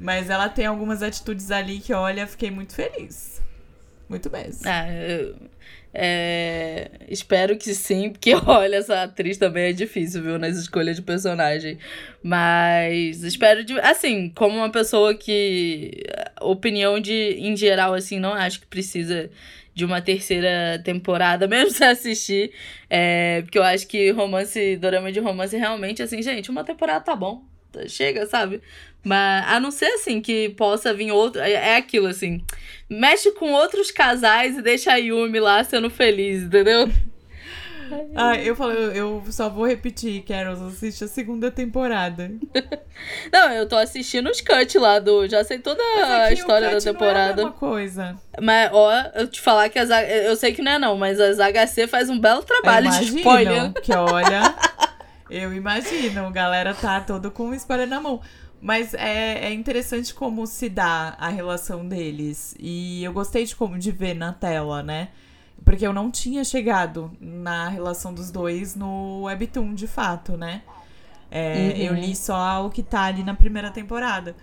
Mas ela tem algumas atitudes ali que, olha, fiquei muito feliz. Muito mesmo. Ah, é, espero que sim, porque olha, essa atriz também é difícil, viu, nas escolhas de personagem. Mas espero de. Assim, como uma pessoa que. Opinião de, em geral, assim, não acho que precisa de uma terceira temporada, mesmo se assistir. É, porque eu acho que romance, dorama de romance, realmente, assim, gente, uma temporada tá bom. Chega, sabe? Mas a não ser assim que possa vir outro. É é aquilo assim. Mexe com outros casais e deixa a Yumi lá sendo feliz, entendeu? Ah, eu falei, eu, só vou repetir, Carol, assiste a segunda temporada. Não, eu tô assistindo os cut lá do. Já sei toda a história da cut não é a temporada. coisa. Mas, ó, eu te falar que as. Eu sei que não é não, mas as HC faz um belo trabalho de Imagino spoiler. que olha, eu imagino, a galera tá todo com spoiler na mão. Mas é, é interessante como se dá a relação deles. E eu gostei de como de ver na tela, né? Porque eu não tinha chegado na relação dos dois no Webtoon, de fato, né? É, Uhum. Eu li só o que tá ali na primeira temporada.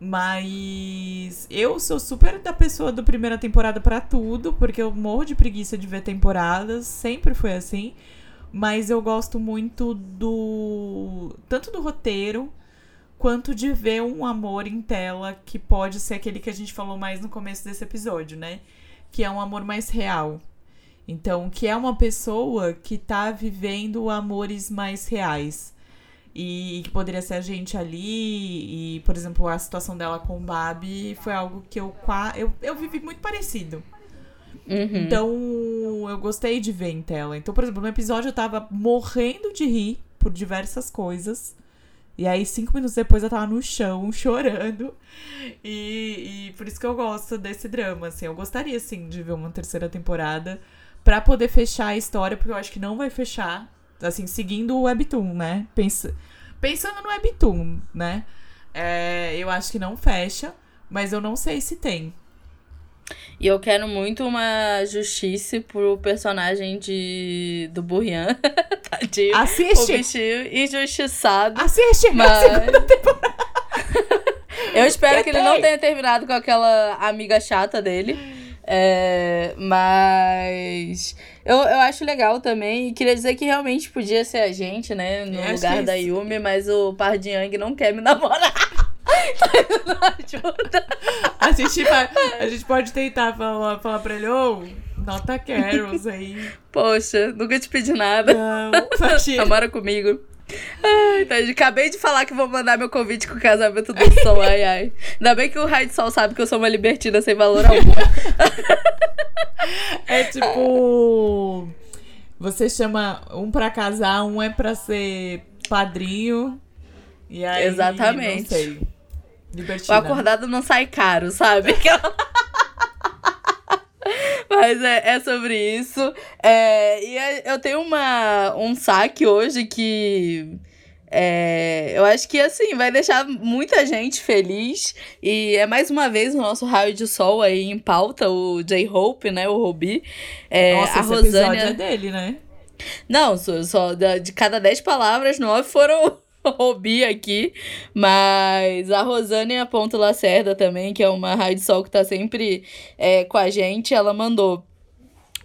Mas eu sou super da pessoa do primeira temporada pra tudo, porque eu morro de preguiça de ver temporadas, sempre foi assim. Mas eu gosto muito do. tanto do roteiro, quanto de ver um amor em tela que pode ser aquele que a gente falou mais no começo desse episódio, né? Que é um amor mais real. Então, que é uma pessoa que tá vivendo amores mais reais. E que poderia ser a gente ali. E, por exemplo, a situação dela com o Babi foi algo que eu, eu, eu vivi muito parecido. Uhum. Então, eu gostei de ver em tela. Então, por exemplo, no episódio eu tava morrendo de rir por diversas coisas. E aí, cinco minutos depois, eu tava no chão, chorando. E, e por isso que eu gosto desse drama, assim. Eu gostaria, sim, de ver uma terceira temporada pra poder fechar a história, porque eu acho que não vai fechar, assim, seguindo o Webtoon, né? Pensa, pensando no Webtoon, né? É, eu acho que não fecha, mas eu não sei se tem. E eu quero muito uma justiça pro personagem de do Burrian. Tadinho. O Assiste! bichinho injustiçado. Assiste! Mas- segunda temporada. Eu espero que ele não tenha terminado com aquela amiga chata dele. É, mas eu, eu acho legal também. E queria dizer que realmente podia ser a gente, né? No Eu lugar da. Yumi, mas o Pardiang não quer me namorar. Ajuda. A gente, vai, a gente pode tentar falar, falar pra ele, ô, nota Carols aí. Poxa, nunca te pedi nada. Não. Namora comigo. Ai, tá, acabei de falar que vou mandar meu convite com o casamento do Sol, ai, ai. Ainda bem que o Raio de Sol sabe que eu sou uma libertina sem valor algum. É tipo. Você chama um pra casar, um é pra ser padrinho. E aí. Exatamente. Não sei. O Libertina. acordado não sai caro, sabe? Mas é, é sobre isso. É, e é- eu tenho uma, um saque hoje que é, eu acho que assim vai deixar muita gente feliz. E é mais uma vez o nosso raio de sol aí em pauta, o J-Hope, né? O Robi. É, Nossa, a Rosânia. é dele, né? Não, só, só de cada 10 palavras, nove foram Robi aqui. Mas a Rosânia Ponto Lacerda também, que é uma raio de sol que tá sempre é, com a gente, ela mandou.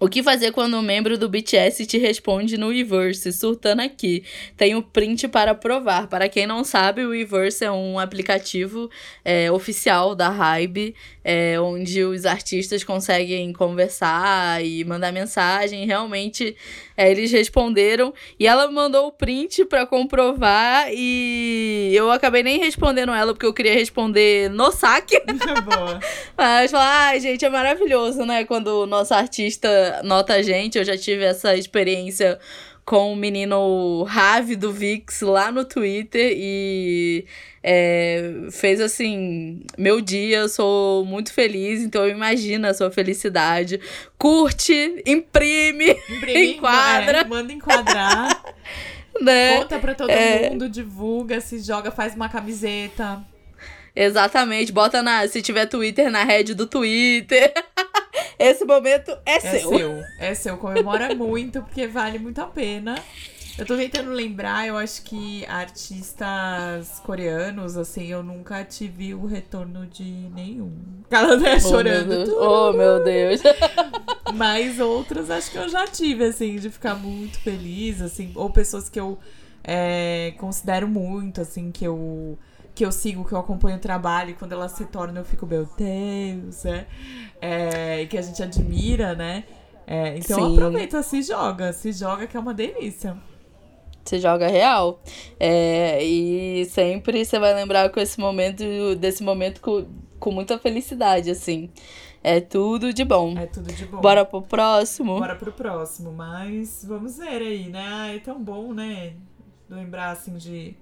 O que fazer quando um membro do BTS te responde no Weverse, surtando aqui? Tem o print para provar. Para quem não sabe, o Weverse é um aplicativo é, oficial da Hybe, é, onde os artistas conseguem conversar e mandar mensagem. Realmente, é, eles responderam. E ela mandou o print para comprovar. E eu acabei nem respondendo ela, porque eu queria responder no saque. Boa. Mas falar, ai, gente, é maravilhoso, né? Quando o nosso artista nota a gente. Eu já tive essa experiência com o menino Ravi do Vix lá no Twitter e é, fez assim meu dia. Eu sou muito feliz, então eu imagino a sua felicidade. Curte, imprime, Imprime, Enquadra. é, manda enquadrar. né? Conta pra todo É. mundo, divulga, se joga, faz uma camiseta. Exatamente, bota na. Se tiver Twitter, na rede do Twitter. Esse momento é, É seu. seu. É seu. Comemora muito, porque vale muito a pena. Eu tô tentando lembrar, eu acho que artistas coreanos, assim, eu nunca tive o retorno de nenhum. Ela né, Oh, meu chorando. Tudo. Oh, meu Deus. Mas outros acho que eu já tive, assim, de ficar muito feliz, assim, ou pessoas que eu é, considero muito, assim, que eu que eu sigo, que eu acompanho o trabalho, e quando elas se tornam, eu fico, meu Deus, né? É, que a gente admira, né? É, então Sim. aproveita, se joga, se joga que é uma delícia. Você joga real. É, e sempre você vai lembrar com esse momento, desse momento com, com muita felicidade, assim. É tudo de bom. É tudo de bom. Bora pro próximo? Bora pro próximo, mas vamos ver aí, né? Ah, é tão bom, né? Lembrar assim de.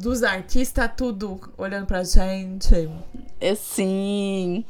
Dos artistas, tudo olhando pra gente. É sim.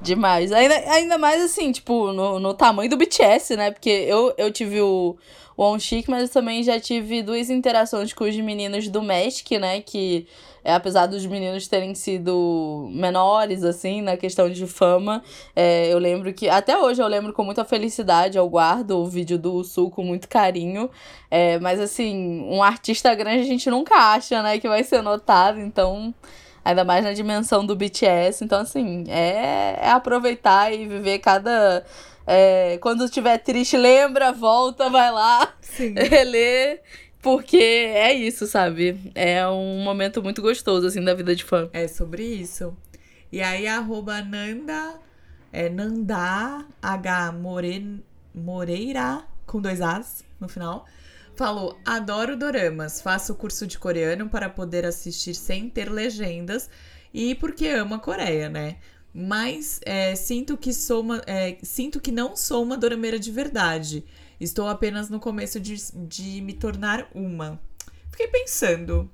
Demais. Ainda, ainda mais assim, tipo, no, no tamanho do BTS, né? Porque eu, eu tive o, o On Chic, mas eu também já tive duas interações com os meninos do Magic, né? Que, é, apesar dos meninos terem sido menores, assim, na questão de fama, é, eu lembro que. Até hoje eu lembro com muita felicidade, eu guardo o vídeo do Sul com muito carinho. É, mas assim, um artista grande a gente nunca acha, né, que vai ser notado, então. Ainda mais na dimensão do BTS. Então, assim, é, é aproveitar e viver cada. É, quando estiver triste, lembra, volta, vai lá, Sim. relê. Porque é isso, sabe? É um momento muito gostoso, assim, da vida de fã. É sobre isso. E aí, arroba Nanda, é Nanda H More, Moreira, com dois As no final, falou: Adoro doramas, faço curso de coreano para poder assistir sem ter legendas e porque amo a Coreia, né? Mas é, sinto que sou uma, é, sinto que não sou uma dorameira de verdade. Estou apenas no começo de, de me tornar uma. Fiquei pensando,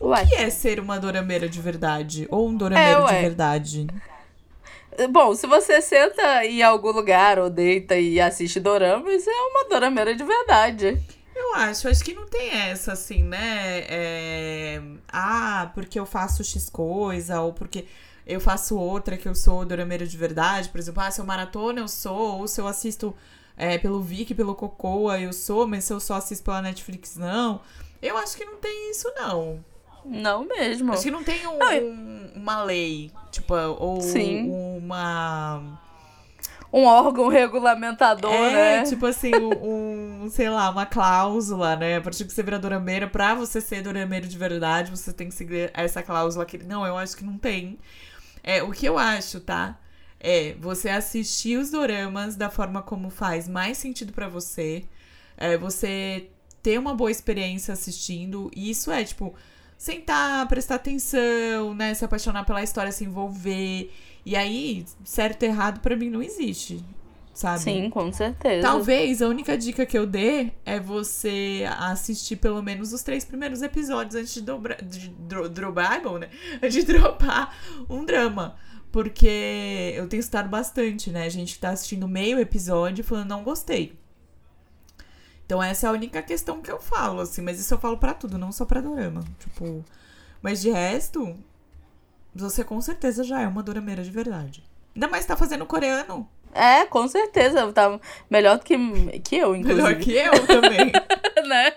Ué. o que é ser uma dorameira de verdade? Ou um dorameiro É, de verdade? Bom, se você senta em algum lugar ou deita e assiste dorama, isso é uma dorameira de verdade. Eu acho, acho que não tem essa, assim, né? É, Ah, porque eu faço X coisa, ou porque eu faço outra que eu sou dorameira de verdade. Por exemplo, ah, se eu maratona, eu sou, ou se eu assisto é, pelo Viki, pelo Cocoa, eu sou, mas se eu só assisto pela Netflix, não. Eu acho que não tem isso, não. Não mesmo. Acho que não tem um- Não, eu- um- uma lei, tipo, ou Sim. uma. um órgão regulamentador, é, né? tipo assim, um, um, sei lá, uma cláusula, né? A partir que você vira dorameira, pra você ser dorameiro de verdade, você tem que seguir essa cláusula que não, eu acho que não tem. É, o que eu acho, tá? É você assistir os doramas da forma como faz mais sentido para você. É, você ter uma boa experiência assistindo. E isso é, tipo, sentar, prestar atenção, né? Se apaixonar pela história, se envolver. E aí, certo e errado para mim não existe. Sabe? Sim, com certeza. Talvez a única dica que eu dê é você assistir pelo menos os três primeiros episódios antes de, dobra, de dro, dropar, bom, né? De dropar um drama. Porque eu tenho estado bastante, né? A gente tá assistindo meio episódio falando, não gostei. Então essa é a única questão que eu falo, assim, mas isso eu falo para tudo, não só pra dorama. Tipo, mas de resto, você com certeza já é uma dorameira de verdade. Ainda mais tá fazendo coreano. É, com certeza. Tá melhor do que, que eu, inclusive. Melhor que eu também. né?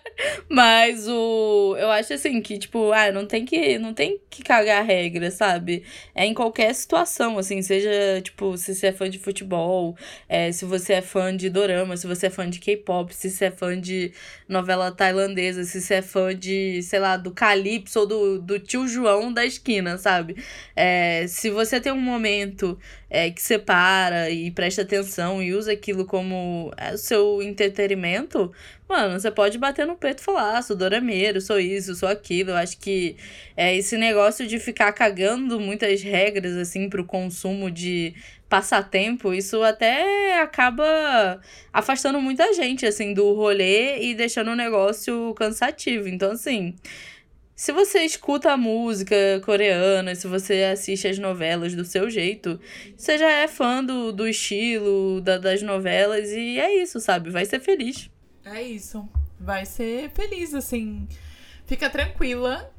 Mas o. Eu acho assim que, tipo, ah, não tem que, não tem que cagar a regra, sabe? É em qualquer situação, assim, seja, tipo, se você é fã de futebol, é, se você é fã de dorama, se você é fã de K-pop, se você é fã de novela tailandesa, se você é fã de, sei lá, do Calypso ou do, do tio João da esquina, sabe? É, se você tem um momento é, que você para e presta atenção e usa aquilo como é, seu entretenimento, mano, você pode bater no peito e falar, ah, sou dorameiro, sou isso, sou aquilo. Eu acho que é esse negócio de ficar cagando muitas regras, assim, pro consumo de passatempo, isso até acaba afastando muita gente, assim, do rolê e deixando o negócio cansativo. Então, assim. Se você escuta a música coreana, se você assiste as novelas do seu jeito, você já é fã do, do estilo da, das novelas e é isso, sabe? Vai ser feliz. É isso. Vai ser feliz, assim. Fica tranquila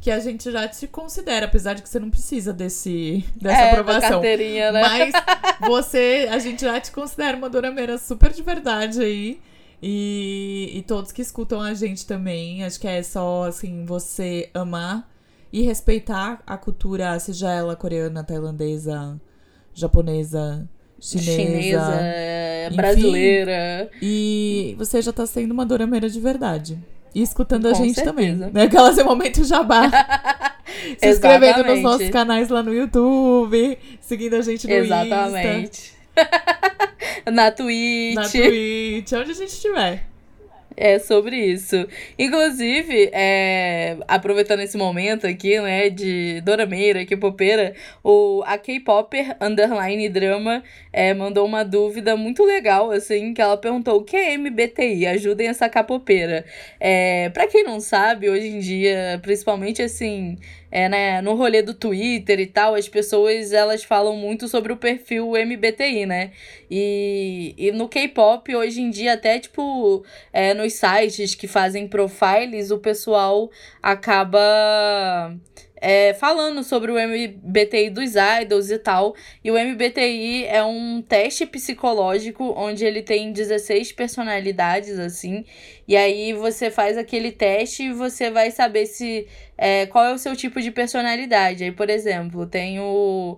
que a gente já te considera, apesar de que você não precisa desse dessa é, aprovação. Carteirinha, né? Mas você, a gente já te considera uma dorameira super de verdade aí. E, e todos que escutam a gente também. Acho que é só, assim, você amar e respeitar a cultura, seja ela coreana, tailandesa, japonesa, chinesa, Chinesa, enfim. brasileira. E você já tá sendo uma dorameira de verdade. E escutando a Com gente certeza. também. Né? Aquela seu momento jabá. Se inscrevendo nos Exatamente. nossos canais lá no YouTube, seguindo a gente no Insta, Exatamente. Na Twitch. na Twitch, onde a gente estiver. É sobre isso. Inclusive, é, aproveitando esse momento aqui, né, de Dorameira, K-Popeira, o, a K-Popper Underline Drama é, mandou uma dúvida muito legal, assim, que ela perguntou o que é MBTI? Ajudem essa capopeira. É, pra quem não sabe, hoje em dia, principalmente assim, é, né, no rolê do Twitter e tal, as pessoas elas falam muito sobre o perfil MBTI, né? E, e no K-pop, hoje em dia, até tipo, é, nos sites que fazem profiles, o pessoal acaba é, falando sobre o MBTI dos idols e tal. E o MBTI é um teste psicológico onde ele tem 16 personalidades, assim. E aí você faz aquele teste e você vai saber se é, qual é o seu tipo de personalidade. Aí, por exemplo, tem o,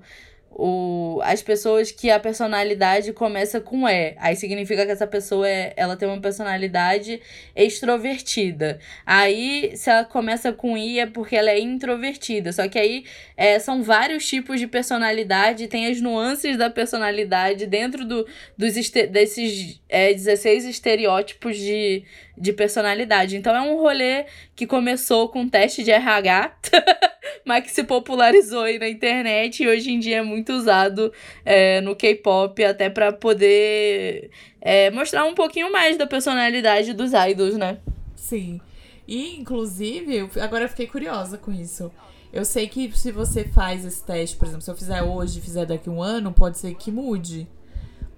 o, as pessoas que a personalidade começa com E. Aí significa que essa pessoa é, ela tem uma personalidade extrovertida. Aí, se ela começa com I, é porque ela é introvertida. Só que aí é, são vários tipos de personalidade, tem as nuances da personalidade dentro do, dos desses é, 16 estereótipos de, de personalidade. Então é um rolê que começou com teste de RH, mas que se popularizou aí na internet e hoje em dia é muito usado é, no K-pop até pra poder é, mostrar um pouquinho mais da personalidade dos idols, né? Sim. E, inclusive, agora eu fiquei curiosa com isso. Eu sei que se você faz esse teste, por exemplo, se eu fizer hoje e fizer daqui a um ano, pode ser que mude.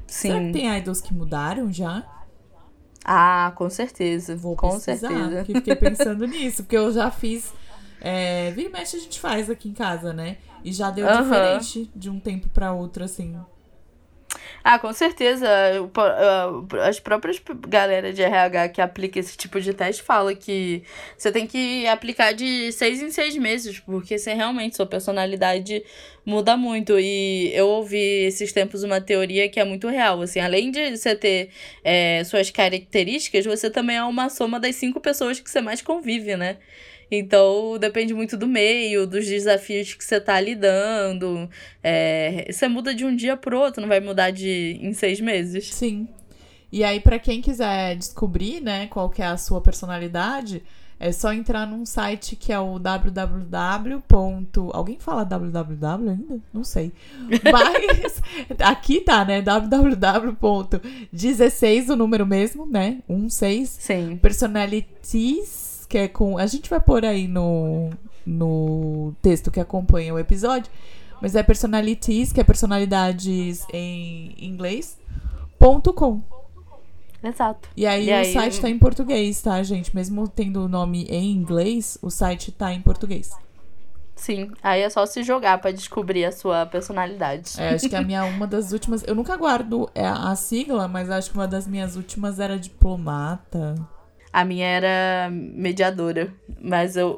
Será que Sim. tem idols que mudaram já? Ah, com certeza. Vou com certeza. porque fiquei pensando nisso. Porque eu já fiz... É, vira e mexe a gente faz aqui em casa, né? E já deu diferente de um tempo pra outro, assim. Ah, com certeza. As próprias galera de RH que aplica esse tipo de teste fala que você tem que aplicar de seis em seis meses, porque você realmente sua personalidade muda muito. E eu ouvi esses tempos uma teoria que é muito real. Assim, além de você ter é, suas características, você também é uma soma das cinco pessoas que você mais convive, né? Então, depende muito do meio, dos desafios que você tá lidando. É, você muda de um dia pro outro, não vai mudar de em seis meses. Sim. E aí, para quem quiser descobrir, né, qual que é a sua personalidade, é só entrar num site que é o www. Alguém fala www ainda? Não sei. Mas aqui tá, né? www.16, o número mesmo, né? 16. Sim. Personalities que é com. A gente vai pôr aí no, no texto que acompanha o episódio. Mas é personalities, que é personalidades em inglês, ponto com. Exato. E aí, E o aí- site tá em português, tá, gente? Mesmo tendo o nome em inglês, o site tá em português. Sim. Aí é só se jogar pra descobrir a sua personalidade. É, acho que a minha, uma das últimas. Eu nunca guardo é, a sigla, mas acho que uma das minhas últimas era diplomata. A minha era mediadora. Mas eu,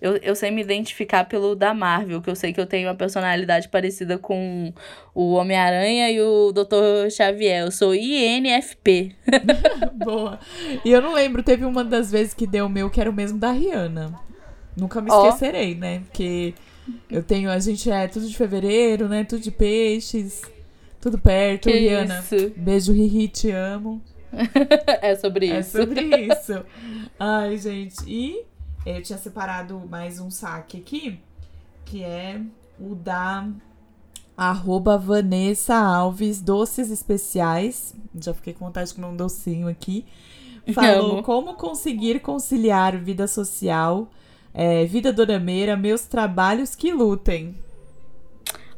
eu, eu, eu sei me identificar pelo da Marvel, que eu sei que eu tenho uma personalidade parecida com o Homem-Aranha e o Dr. Xavier. Eu sou INFP. Boa. E eu não lembro, teve uma das vezes que deu o meu que era o mesmo da Rihanna. Nunca me esquecerei, né? Porque eu tenho, a gente é tudo de fevereiro, né? Tudo de peixes, tudo perto. Que Rihanna, isso. beijo, Riri, te amo. é sobre É isso. sobre isso. Ai, gente. E eu tinha separado mais um saque aqui, que é o da arroba Vanessa Alves Doces Especiais. Já fiquei com vontade de comer um docinho aqui. Falou Amo. como conseguir conciliar vida social, é, vida dorameira, meus trabalhos que lutem.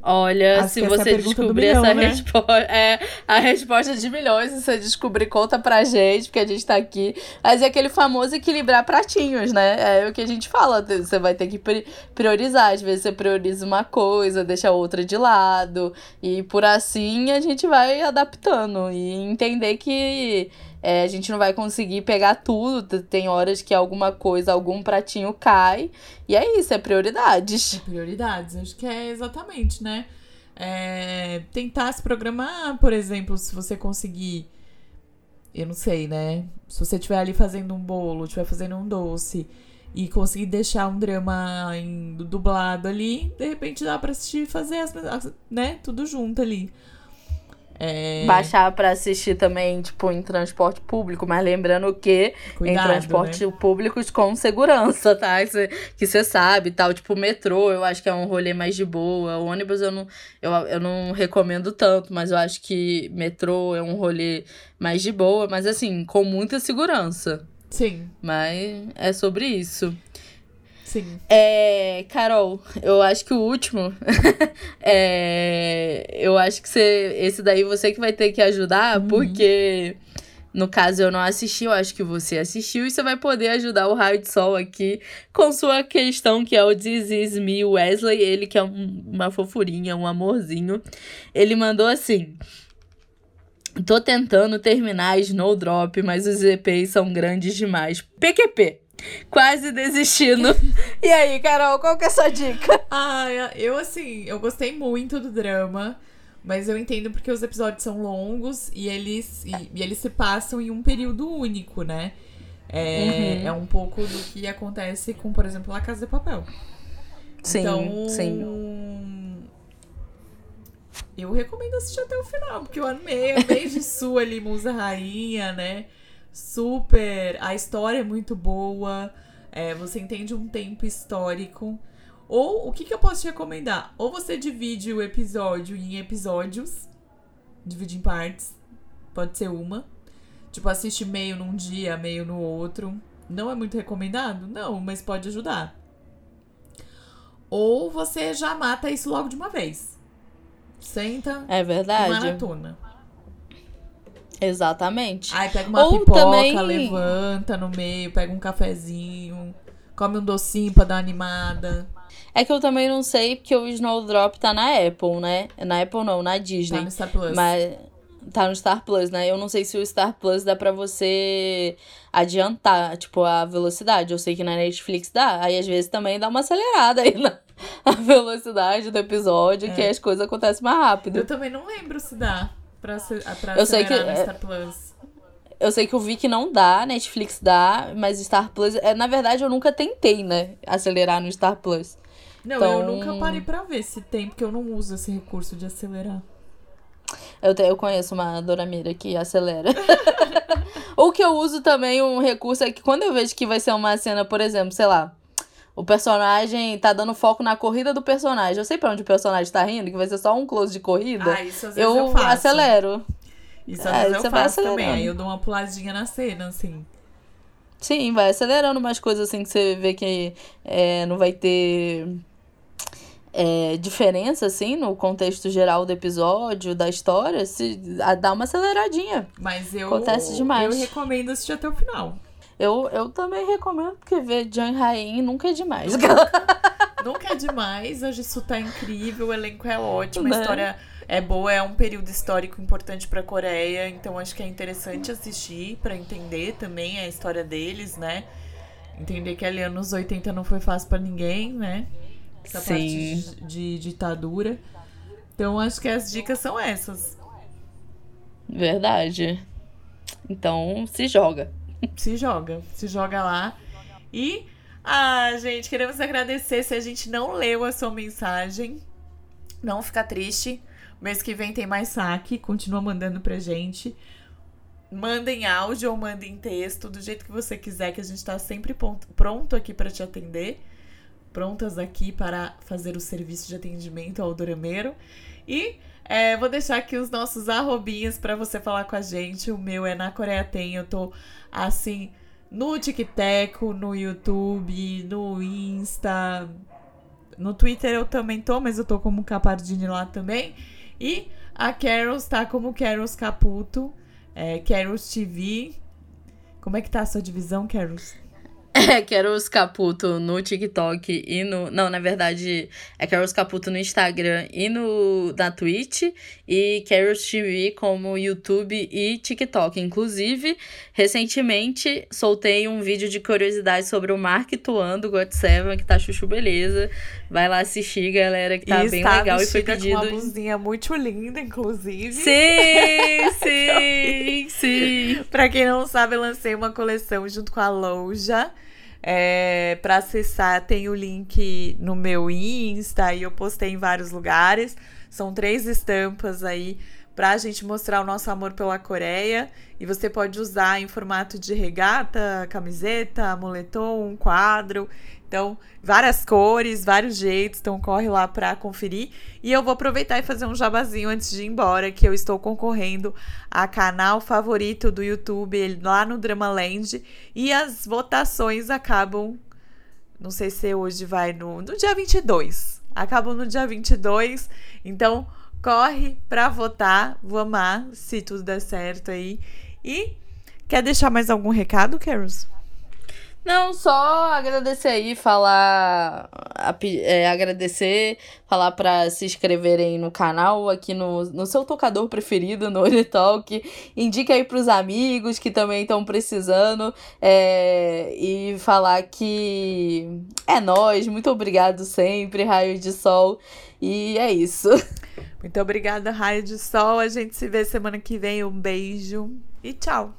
Olha, Acho se é você descobrir milhão, essa né? resposta. É a resposta de milhões. Se você descobrir, conta pra gente, porque a gente tá aqui. Mas é aquele famoso equilibrar pratinhos, né? É o que a gente fala. Você vai ter que pri- priorizar. Às vezes você prioriza uma coisa, deixa a outra de lado. E por assim a gente vai adaptando. E entender que. É, a gente não vai conseguir pegar tudo. Tem horas que alguma coisa, algum pratinho cai. E é isso, é prioridades. Prioridades, acho que é exatamente, né? É, tentar se programar, por exemplo, se você conseguir. Eu não sei, né? Se você estiver ali fazendo um bolo, estiver fazendo um doce e conseguir deixar um drama em, dublado ali, de repente dá pra assistir e fazer as, as- né? Tudo junto ali. É, baixar pra assistir também, tipo, em transporte público, mas lembrando que cuidado, em transporte né? públicos com segurança, tá? Que você sabe, tal, tipo, metrô, eu acho que é um rolê mais de boa. O ônibus eu não, eu, eu não recomendo tanto, mas eu acho que metrô é um rolê mais de boa, mas assim, com muita segurança. Sim, Mas é sobre isso. Sim. É, Carol, eu acho que o último. é, eu acho que você, esse daí você que vai ter que ajudar, porque no caso eu não assisti, eu acho que você assistiu e você vai poder ajudar o Raio de Sol aqui com sua questão, que é o This Is Me Wesley, ele que é um- uma fofurinha, um amorzinho. Ele mandou assim. Tô tentando terminar Snowdrop, mas os EPs são grandes demais. PQP. Quase desistindo. e aí, Carol, qual que é a sua dica? Ah, eu assim, eu gostei muito do drama, mas eu entendo porque os episódios são longos e eles, e, e eles se passam em um período único, né? É, Uhum. é um pouco do que acontece com, por exemplo, La Casa de Papel. Sim, então, sim. Eu recomendo assistir até o final, porque eu amei, amei de sua ali, Musa Rainha, né? Super. A história é muito boa. é, você entende um tempo histórico. Ou o que, que eu posso te recomendar? Ou você divide o episódio em episódios, divide em partes. Pode ser uma. Tipo, assiste meio num dia, meio no outro. Não é muito recomendado? Não, mas pode ajudar. Ou você já mata isso logo de uma vez. Senta É verdade. maratona. Exatamente. Aí pega uma Ou pipoca, também- levanta no meio, pega um cafezinho, come um docinho pra dar uma animada. É que eu também não sei, porque o Snowdrop tá na Apple, né? Na Apple não, na Disney. Tá no Star Plus. Mas tá no Star Plus, né? Eu não sei se o Star Plus dá pra você adiantar, tipo, a velocidade. Eu sei que na Netflix dá. Aí às vezes também dá uma acelerada aí na a velocidade do episódio, É. que as coisas acontecem mais rápido. Eu também não lembro se dá pra, pra Eu sei que no é- Star Plus. Eu sei que eu vi que não dá, Netflix dá, mas Star Plus. É, na verdade, eu nunca tentei, né? Acelerar no Star Plus. Não, eu Então- nunca parei pra ver se tem, porque eu não uso esse recurso de acelerar. Eu, te- eu conheço uma Dona Mira que acelera. o que eu uso também, um recurso, é que quando eu vejo que vai ser uma cena, por exemplo, sei lá, o personagem tá dando foco na corrida do personagem. Eu sei pra onde o personagem tá rindo, que vai ser só um close de corrida. Ah, isso às vezes eu, eu, faço. acelero. Isso às É, vezes eu vai faço também. Aí eu dou uma puladinha na cena, assim. Sim, vai acelerando umas coisas assim que você vê que é, não vai ter é, diferença, assim, no contexto geral do episódio, da história, se a- dá uma aceleradinha. Mas eu. Acontece demais. Eu recomendo assistir até o final. Eu, eu também recomendo, porque ver Jan Rain nunca é demais. Nunca é demais, a Jisoo tá incrível, o elenco é ótimo, Né? a história é boa, é um período histórico importante pra Coreia, então acho que é interessante assistir pra entender também a história deles, né? Entender que ali anos 80 não foi fácil pra ninguém, né? Essa Sim. parte de, de ditadura. Então acho que as dicas são essas. Verdade. Então, se joga. Se joga, se joga lá. E, ah, gente, queremos agradecer se a gente não leu a sua mensagem. Não fica triste. Mês que vem tem mais saque. Continua mandando pra gente. Mandem áudio ou mandem texto, do jeito que você quiser, que a gente tá sempre pronto aqui pra te atender. Prontas aqui para fazer o serviço de atendimento ao Dorameiro. E é, vou deixar aqui os nossos arrobinhas pra você falar com a gente. O meu é na Coreia Tem. Eu tô assim no TikTok, no YouTube, no Insta. No Twitter eu também tô, mas eu tô como Capardini lá também. E a Carols tá como Carols Caputo. É, Carols TV. Como é que tá a sua divisão, Carols? É Carol Caputo no TikTok e no. Não, na verdade, é Carol Caputo no Instagram e no, na Twitch. E Carol TV como YouTube e TikTok. Inclusive, recentemente soltei um vídeo de curiosidade sobre o Mark Tuan do God Seven, que tá chuchu beleza. Vai lá assistir, galera, que tá e bem legal e foi pedido. com uma blusinha muito linda, inclusive. Sim, sim, sim. Pra quem não sabe, eu lancei uma coleção junto com a Loja. É, para acessar, tem o link no meu Insta e eu postei em vários lugares. São três estampas aí pra gente mostrar o nosso amor pela Coreia. E você pode usar em formato de regata, camiseta, moletom, um quadro. Então, várias cores, vários jeitos. Então, corre lá pra conferir. E eu vou aproveitar e fazer um jabazinho antes de ir embora, que eu estou concorrendo a canal favorito do YouTube lá no Dramaland. E as votações acabam. Não sei se hoje vai no, no dia 22. Acabam no dia 22. Então, corre pra votar. Vou amar se tudo der certo aí. E quer deixar mais algum recado, Carols? Não, só agradecer aí, falar. a é, agradecer, falar pra se inscreverem no canal, aqui no, no seu tocador preferido, no Unitalk. Indique aí pros amigos que também estão precisando. é, e falar que é nós, muito obrigado sempre, Raio de Sol. E é isso. Muito obrigada, Raio de Sol. A gente se vê semana que vem. Um beijo e tchau.